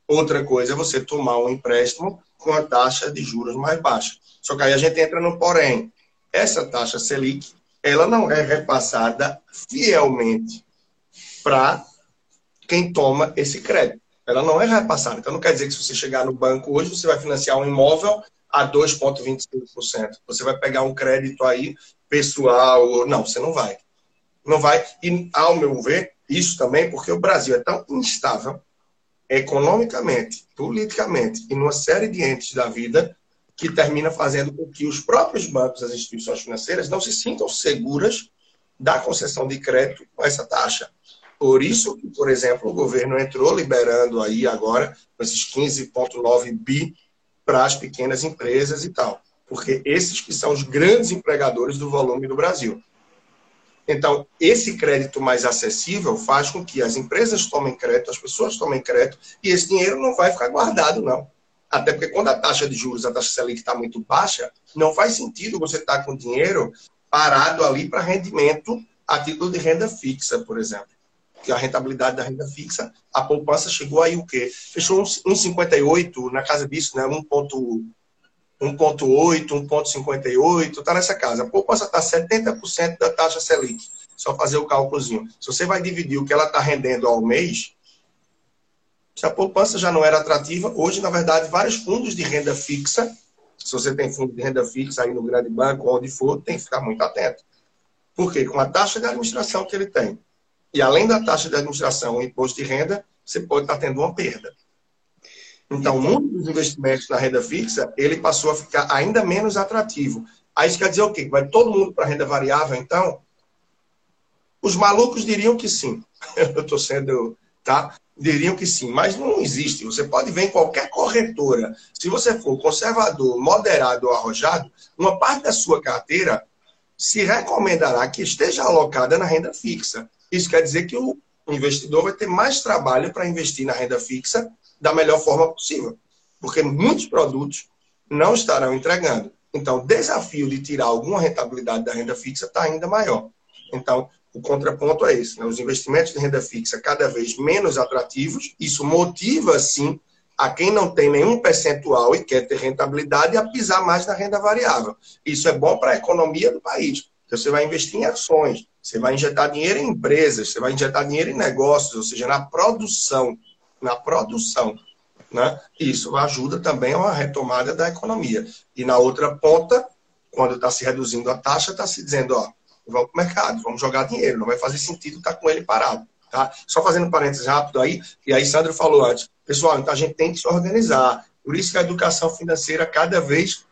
Outra coisa é você tomar um empréstimo com a taxa de juros mais baixa. Só que aí a gente entra no porém. Essa taxa Selic, ela não é repassada fielmente para quem toma esse crédito. Ela não é repassada. Então não quer dizer que se você chegar no banco hoje, você vai financiar um imóvel a 2,25%. Você vai pegar um crédito aí pessoal. Não, você não vai. Não vai. E, ao meu ver, isso também porque o Brasil é tão instável economicamente, politicamente e numa série de entes da vida que termina fazendo com que os próprios bancos, as instituições financeiras, não se sintam seguras da concessão de crédito com essa taxa. Por isso que, por exemplo, o governo entrou liberando aí agora esses 15,9 bi para as pequenas empresas e tal. Porque esses que são os grandes empregadores do volume do Brasil. Então, esse crédito mais acessível faz com que as empresas tomem crédito, as pessoas tomem crédito, e esse dinheiro não vai ficar guardado, não. Até porque quando a taxa de juros, a taxa Selic está muito baixa, não faz sentido você estar tá com dinheiro parado ali para rendimento a título de renda fixa, por exemplo que a rentabilidade da renda fixa, a poupança chegou aí o quê? Fechou 1,58 na casa disso, né? 1,8, 1,58, está nessa casa. A poupança está 70% da taxa Selic. Só fazer o cálculozinho. Se você vai dividir o que ela está rendendo ao mês, se a poupança já não era atrativa, hoje, na verdade, vários fundos de renda fixa, se você tem fundo de renda fixa aí no grande banco, onde for, tem que ficar muito atento. Por quê? Com a taxa de administração que ele tem, e além da taxa de administração, o imposto de renda, você pode estar tendo uma perda. Então, o mundo dos investimentos na renda fixa, ele passou a ficar ainda menos atrativo. Aí isso quer dizer o quê? Vai todo mundo para a renda variável, então? Os malucos diriam que sim. Eu estou sendo, tá? Diriam que sim, mas não existe. Você pode ver em qualquer corretora. Se você for conservador, moderado ou arrojado, uma parte da sua carteira se recomendará que esteja alocada na renda fixa. Isso quer dizer que o investidor vai ter mais trabalho para investir na renda fixa da melhor forma possível, porque muitos produtos não estarão entregando. Então, o desafio de tirar alguma rentabilidade da renda fixa está ainda maior. Então, o contraponto é esse: né? os investimentos de renda fixa cada vez menos atrativos. Isso motiva, sim, a quem não tem nenhum percentual e quer ter rentabilidade a pisar mais na renda variável. Isso é bom para a economia do país. Você vai investir em ações, você vai injetar dinheiro em empresas, você vai injetar dinheiro em negócios, ou seja, na produção. Na produção. Né? Isso ajuda também a uma retomada da economia. E na outra ponta, quando está se reduzindo a taxa, está se dizendo, ó, vamos para o mercado, vamos jogar dinheiro, não vai fazer sentido estar tá com ele parado. Tá? Só fazendo parênteses rápido aí, e aí Sandro falou antes, pessoal, então a gente tem que se organizar. Por isso que a educação financeira cada vez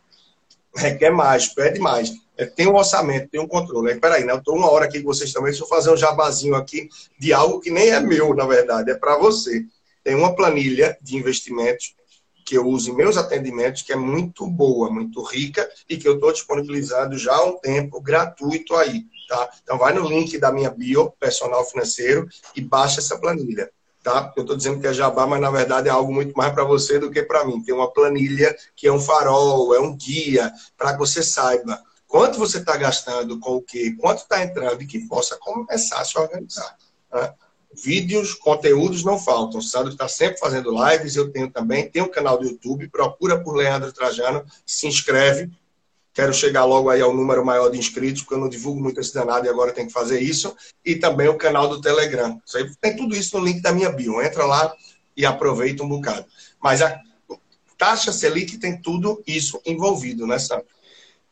requer mais, pede mais. É, tem um orçamento, tem um controle. Aí, peraí, né? eu estou uma hora aqui com vocês também, deixa eu fazer um jabazinho aqui de algo que nem é meu, na verdade, é para você. Tem uma planilha de investimentos que eu uso em meus atendimentos, que é muito boa, muito rica, e que eu estou disponibilizando já há um tempo, gratuito aí. Tá? Então vai no link da minha bio, personal financeiro, e baixa essa planilha tá? Eu estou dizendo que é jabá, mas na verdade é algo muito mais para você do que para mim. Tem uma planilha que é um farol, é um guia, para que você saiba quanto você está gastando com o quê, quanto está entrando e que possa começar a se organizar. Né? Vídeos, conteúdos não faltam. O Sandro está sempre fazendo lives, eu tenho também, tem um canal do YouTube, procura por Leandro Trajano, se inscreve, Quero chegar logo aí ao número maior de inscritos, porque eu não divulgo muito esse danado e agora tenho que fazer isso. E também o canal do Telegram. Tem tudo isso no link da minha bio. Entra lá e aproveita um bocado. Mas a taxa Selic tem tudo isso envolvido, né, Sandro?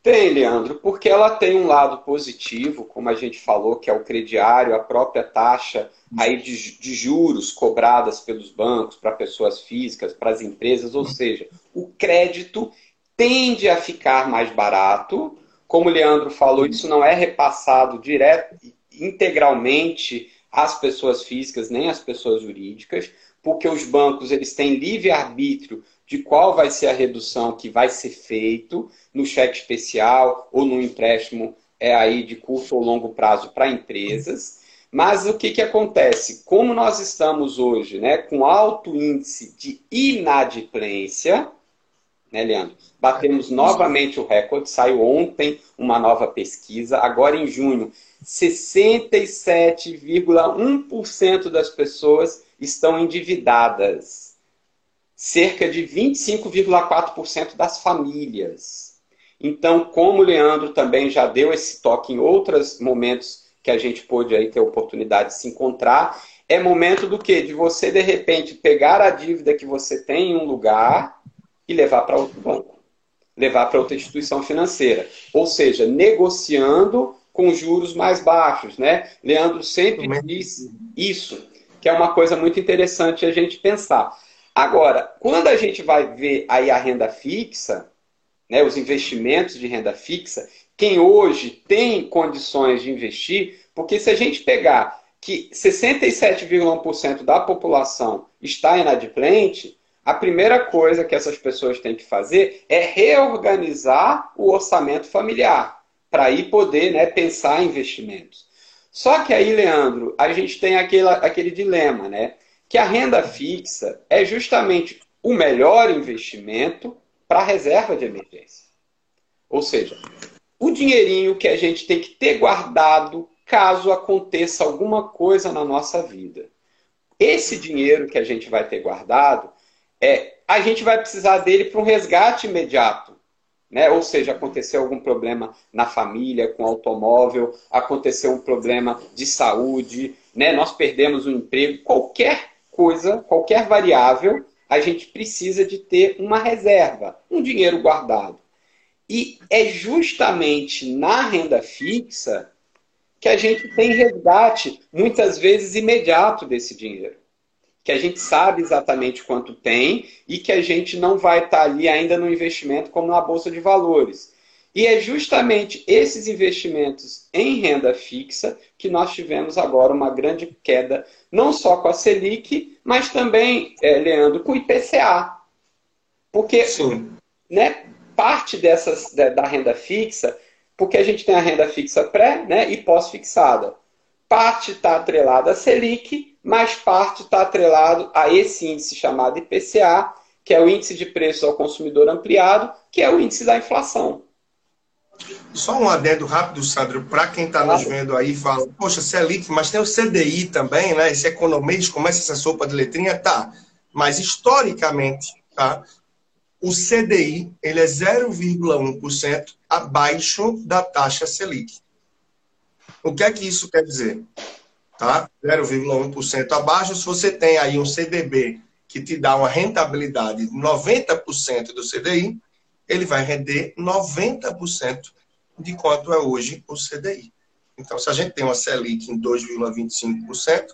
Tem, Leandro, porque ela tem um lado positivo, como a gente falou, que é o crediário, a própria taxa aí de, de juros cobradas pelos bancos para pessoas físicas, para as empresas, ou seja, o crédito tende a ficar mais barato. Como o Leandro falou, isso não é repassado direto, integralmente às pessoas físicas nem às pessoas jurídicas, porque os bancos eles têm livre arbítrio de qual vai ser a redução que vai ser feito no cheque especial ou no empréstimo é aí de curto ou longo prazo para empresas. Mas o que, que acontece? Como nós estamos hoje né, com alto índice de inadimplência, né, Leandro? Batemos novamente o recorde, saiu ontem uma nova pesquisa, agora em junho, 67,1% das pessoas estão endividadas. Cerca de 25,4% das famílias. Então, como o Leandro também já deu esse toque em outros momentos que a gente pôde aí ter a oportunidade de se encontrar, é momento do quê? De você, de repente, pegar a dívida que você tem em um lugar e levar para outro banco. Levar para outra instituição financeira. Ou seja, negociando com juros mais baixos, né? Leandro sempre diz isso que é uma coisa muito interessante a gente pensar. Agora, quando a gente vai ver aí a renda fixa, né, os investimentos de renda fixa, quem hoje tem condições de investir, porque se a gente pegar que 67,1% da população está inadimplente, a primeira coisa que essas pessoas têm que fazer é reorganizar o orçamento familiar, para aí poder né, pensar em investimentos. Só que aí, Leandro, a gente tem aquele, aquele dilema, né? Que a renda fixa é justamente o melhor investimento para a reserva de emergência. Ou seja, o dinheirinho que a gente tem que ter guardado caso aconteça alguma coisa na nossa vida. Esse dinheiro que a gente vai ter guardado, é, a gente vai precisar dele para um resgate imediato. Né? Ou seja, aconteceu algum problema na família, com o automóvel, aconteceu um problema de saúde, né? nós perdemos um emprego, qualquer coisa, qualquer variável, a gente precisa de ter uma reserva, um dinheiro guardado. E é justamente na renda fixa que a gente tem resgate, muitas vezes imediato, desse dinheiro que a gente sabe exatamente quanto tem e que a gente não vai estar ali ainda no investimento como na bolsa de valores. E é justamente esses investimentos em renda fixa que nós tivemos agora uma grande queda, não só com a Selic, mas também, é, Leandro, com o IPCA. Porque né, parte dessas, da renda fixa, porque a gente tem a renda fixa pré né, e pós-fixada. Parte está atrelada à Selic mas parte está atrelado a esse índice chamado IPCA, que é o índice de preços ao consumidor ampliado, que é o índice da inflação. Só um adendo rápido, Sandro, para quem está nos vendo aí fala, poxa, Selic, mas tem o CDI também, né? Esse economês começa essa sopa de letrinha, tá. Mas historicamente, tá? O CDI, ele é 0,1% abaixo da taxa Selic. O que é que isso quer dizer? tá? 0,1% abaixo. Se você tem aí um CDB que te dá uma rentabilidade de 90% do CDI, ele vai render 90% de quanto é hoje o CDI. Então, se a gente tem uma Selic em 2,25%,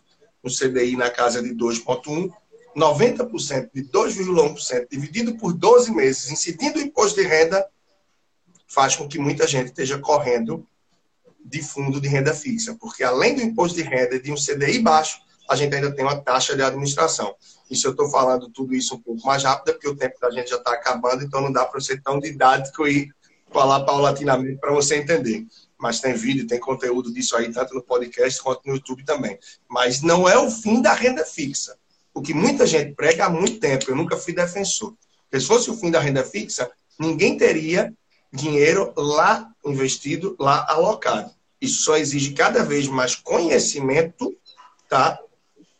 um CDI na casa de 2,1%, 90% de 2,1% dividido por 12 meses, incidindo o imposto de renda, faz com que muita gente esteja correndo de fundo de renda fixa, porque além do imposto de renda de um CDI baixo, a gente ainda tem uma taxa de administração. E se eu estou falando tudo isso um pouco mais rápido, é porque o tempo da gente já está acabando, então não dá para ser tão didático e falar paulatinamente para você entender. Mas tem vídeo, tem conteúdo disso aí, tanto no podcast quanto no YouTube também. Mas não é o fim da renda fixa. O que muita gente prega há muito tempo, eu nunca fui defensor. Porque se fosse o fim da renda fixa, ninguém teria dinheiro lá investido, lá alocado. Isso só exige cada vez mais conhecimento, tá?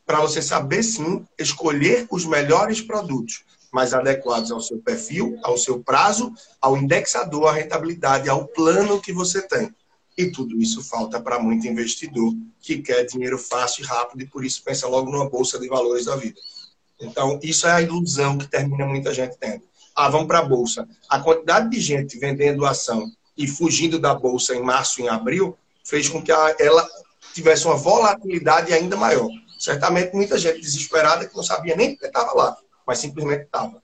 Para você saber sim escolher os melhores produtos, mais adequados ao seu perfil, ao seu prazo, ao indexador, à rentabilidade, ao plano que você tem. E tudo isso falta para muito investidor que quer dinheiro fácil e rápido e por isso pensa logo numa bolsa de valores da vida. Então, isso é a ilusão que termina muita gente tendo ah, vamos para a Bolsa. A quantidade de gente vendendo ação e fugindo da Bolsa em março e em abril fez com que ela tivesse uma volatilidade ainda maior. Certamente muita gente desesperada que não sabia nem que estava lá, mas simplesmente estava.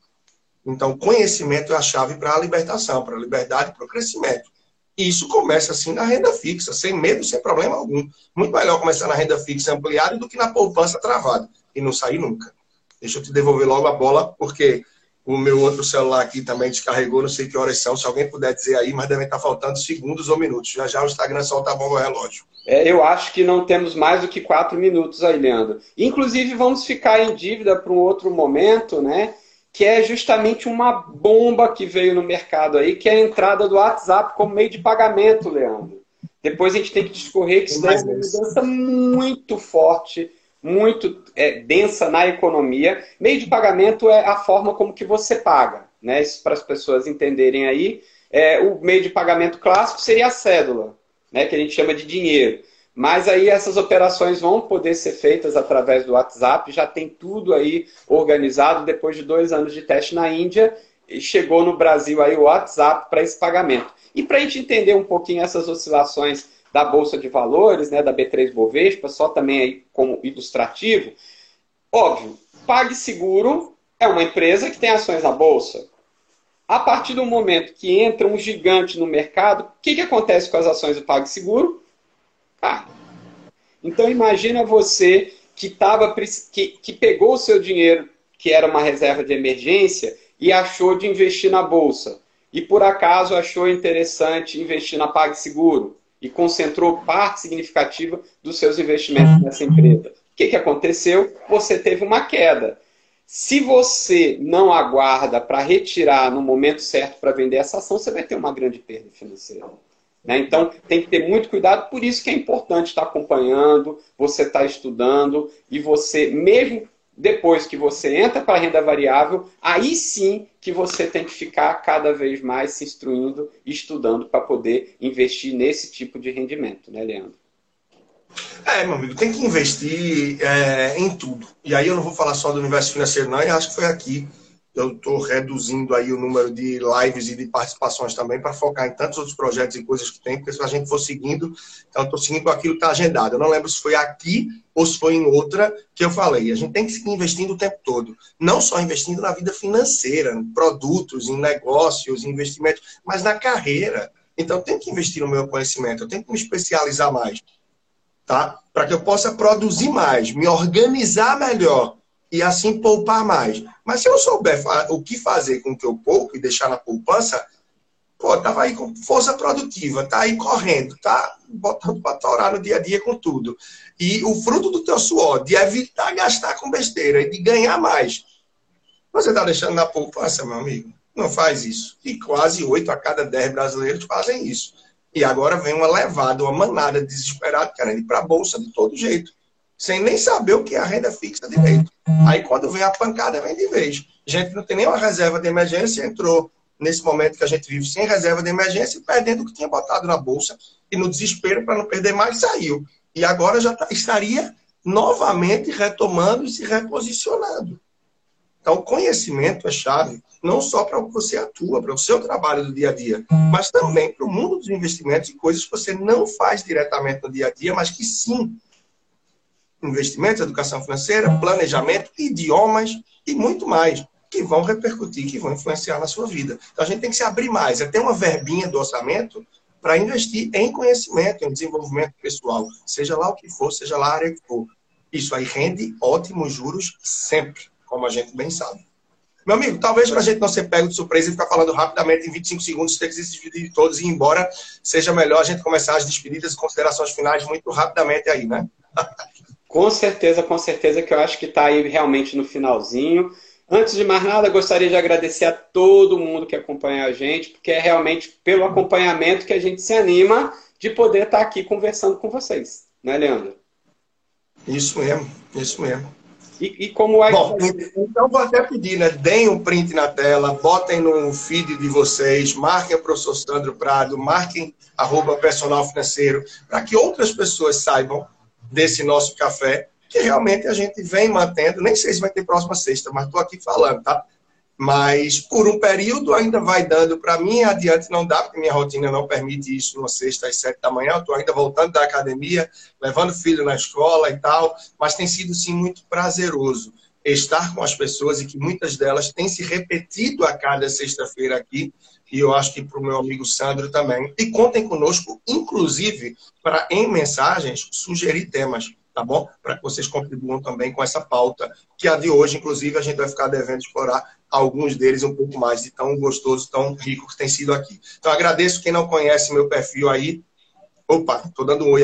Então, conhecimento é a chave para a libertação, para a liberdade, para o crescimento. E isso começa assim na renda fixa, sem medo, sem problema algum. Muito melhor começar na renda fixa ampliada do que na poupança travada e não sair nunca. Deixa eu te devolver logo a bola, porque o meu outro celular aqui também descarregou, não sei que horas são, se alguém puder dizer aí, mas devem estar faltando segundos ou minutos. Já já o Instagram solta a bomba relógio. É, eu acho que não temos mais do que quatro minutos aí, Leandro. Inclusive, vamos ficar em dívida para um outro momento, né? Que é justamente uma bomba que veio no mercado aí, que é a entrada do WhatsApp como meio de pagamento, Leandro. Depois a gente tem que discorrer que isso é uma mudança muito forte, muito é, densa na economia. Meio de pagamento é a forma como que você paga, né? Isso para as pessoas entenderem aí. É, o meio de pagamento clássico seria a cédula né, que a gente chama de dinheiro. Mas aí essas operações vão poder ser feitas através do WhatsApp, já tem tudo aí organizado depois de dois anos de teste na Índia chegou no Brasil aí o WhatsApp para esse pagamento. E para a gente entender um pouquinho essas oscilações da Bolsa de Valores, né, da B3 Bovespa, só também aí como ilustrativo, óbvio, PagSeguro é uma empresa que tem ações na Bolsa. A partir do momento que entra um gigante no mercado, o que, que acontece com as ações do PagSeguro? Ah, então imagina você que, tava, que, que pegou o seu dinheiro, que era uma reserva de emergência, e achou de investir na bolsa. E por acaso achou interessante investir na PagSeguro e concentrou parte significativa dos seus investimentos nessa empresa. O que, que aconteceu? Você teve uma queda. Se você não aguarda para retirar no momento certo para vender essa ação, você vai ter uma grande perda financeira. Né? Então, tem que ter muito cuidado, por isso que é importante estar acompanhando, você estar estudando, e você, mesmo depois que você entra para a renda variável, aí sim que você tem que ficar cada vez mais se instruindo, estudando para poder investir nesse tipo de rendimento, né, Leandro? É, meu amigo, tem que investir é, em tudo. E aí eu não vou falar só do universo financeiro, não, e acho que foi aqui. Eu estou reduzindo aí o número de lives e de participações também para focar em tantos outros projetos e coisas que tem, porque se a gente for seguindo, então estou seguindo aquilo que está agendado. Eu não lembro se foi aqui ou se foi em outra que eu falei. A gente tem que seguir investindo o tempo todo. Não só investindo na vida financeira, em produtos, em negócios, em investimentos, mas na carreira. Então, eu tenho que investir no meu conhecimento, eu tenho que me especializar mais tá? Para que eu possa produzir mais, me organizar melhor e assim poupar mais. Mas se eu souber o que fazer com que eu pouco e deixar na poupança, pô, tava aí com força produtiva, tá aí correndo, tá botando para torar no dia a dia com tudo. E o fruto do teu suor, de evitar gastar com besteira e de ganhar mais, você tá deixando na poupança, meu amigo? Não faz isso. E quase oito a cada dez brasileiros fazem isso. E agora vem uma levada, uma manada desesperada querendo ir para a bolsa de todo jeito, sem nem saber o que é a renda fixa direito. Aí quando vem a pancada, vem de vez. A gente não tem nenhuma reserva de emergência, entrou nesse momento que a gente vive sem reserva de emergência, perdendo o que tinha botado na bolsa e no desespero para não perder mais saiu. E agora já tá, estaria novamente retomando e se reposicionando. Então, conhecimento é chave não só para o que você atua, para o seu trabalho do dia a dia, mas também para o mundo dos investimentos e coisas que você não faz diretamente no dia a dia, mas que sim. Investimentos, educação financeira, planejamento, idiomas e muito mais, que vão repercutir, que vão influenciar na sua vida. Então a gente tem que se abrir mais, é ter uma verbinha do orçamento para investir em conhecimento, em desenvolvimento pessoal, seja lá o que for, seja lá a área que for. Isso aí rende ótimos juros sempre, como a gente bem sabe. Meu amigo, talvez para a gente não ser pego de surpresa e ficar falando rapidamente em 25 segundos, ter que se despedir de todos e ir embora, seja melhor a gente começar as despedidas e considerações finais muito rapidamente aí, né? com certeza, com certeza que eu acho que está aí realmente no finalzinho. Antes de mais nada, gostaria de agradecer a todo mundo que acompanha a gente, porque é realmente pelo acompanhamento que a gente se anima de poder estar tá aqui conversando com vocês, né, Leandro? Isso mesmo, isso mesmo. E, e como é Bom, então vou até pedir, né? Deem um print na tela, botem no feed de vocês, marquem o professor Sandro Prado, marquem arroba personal financeiro, para que outras pessoas saibam desse nosso café, que realmente a gente vem mantendo, nem sei se vai ter próxima sexta, mas estou aqui falando, tá? Mas por um período ainda vai dando para mim, adiante não dá, porque minha rotina não permite isso numa sexta às sete da manhã. Eu estou ainda voltando da academia, levando filho na escola e tal, mas tem sido sim muito prazeroso. estar com as pessoas e que muitas delas têm se repetido a cada sexta-feira aqui, e eu acho que para o meu amigo Sandro também. E contem conosco, inclusive, para em mensagens sugerir temas, tá bom? Para que vocês contribuam também com essa pauta, que a de hoje, inclusive, a gente vai ficar devendo explorar alguns deles um pouco mais, de tão gostoso, tão rico que tem sido aqui. Então, agradeço quem não conhece meu perfil aí. Opa, estou dando um oi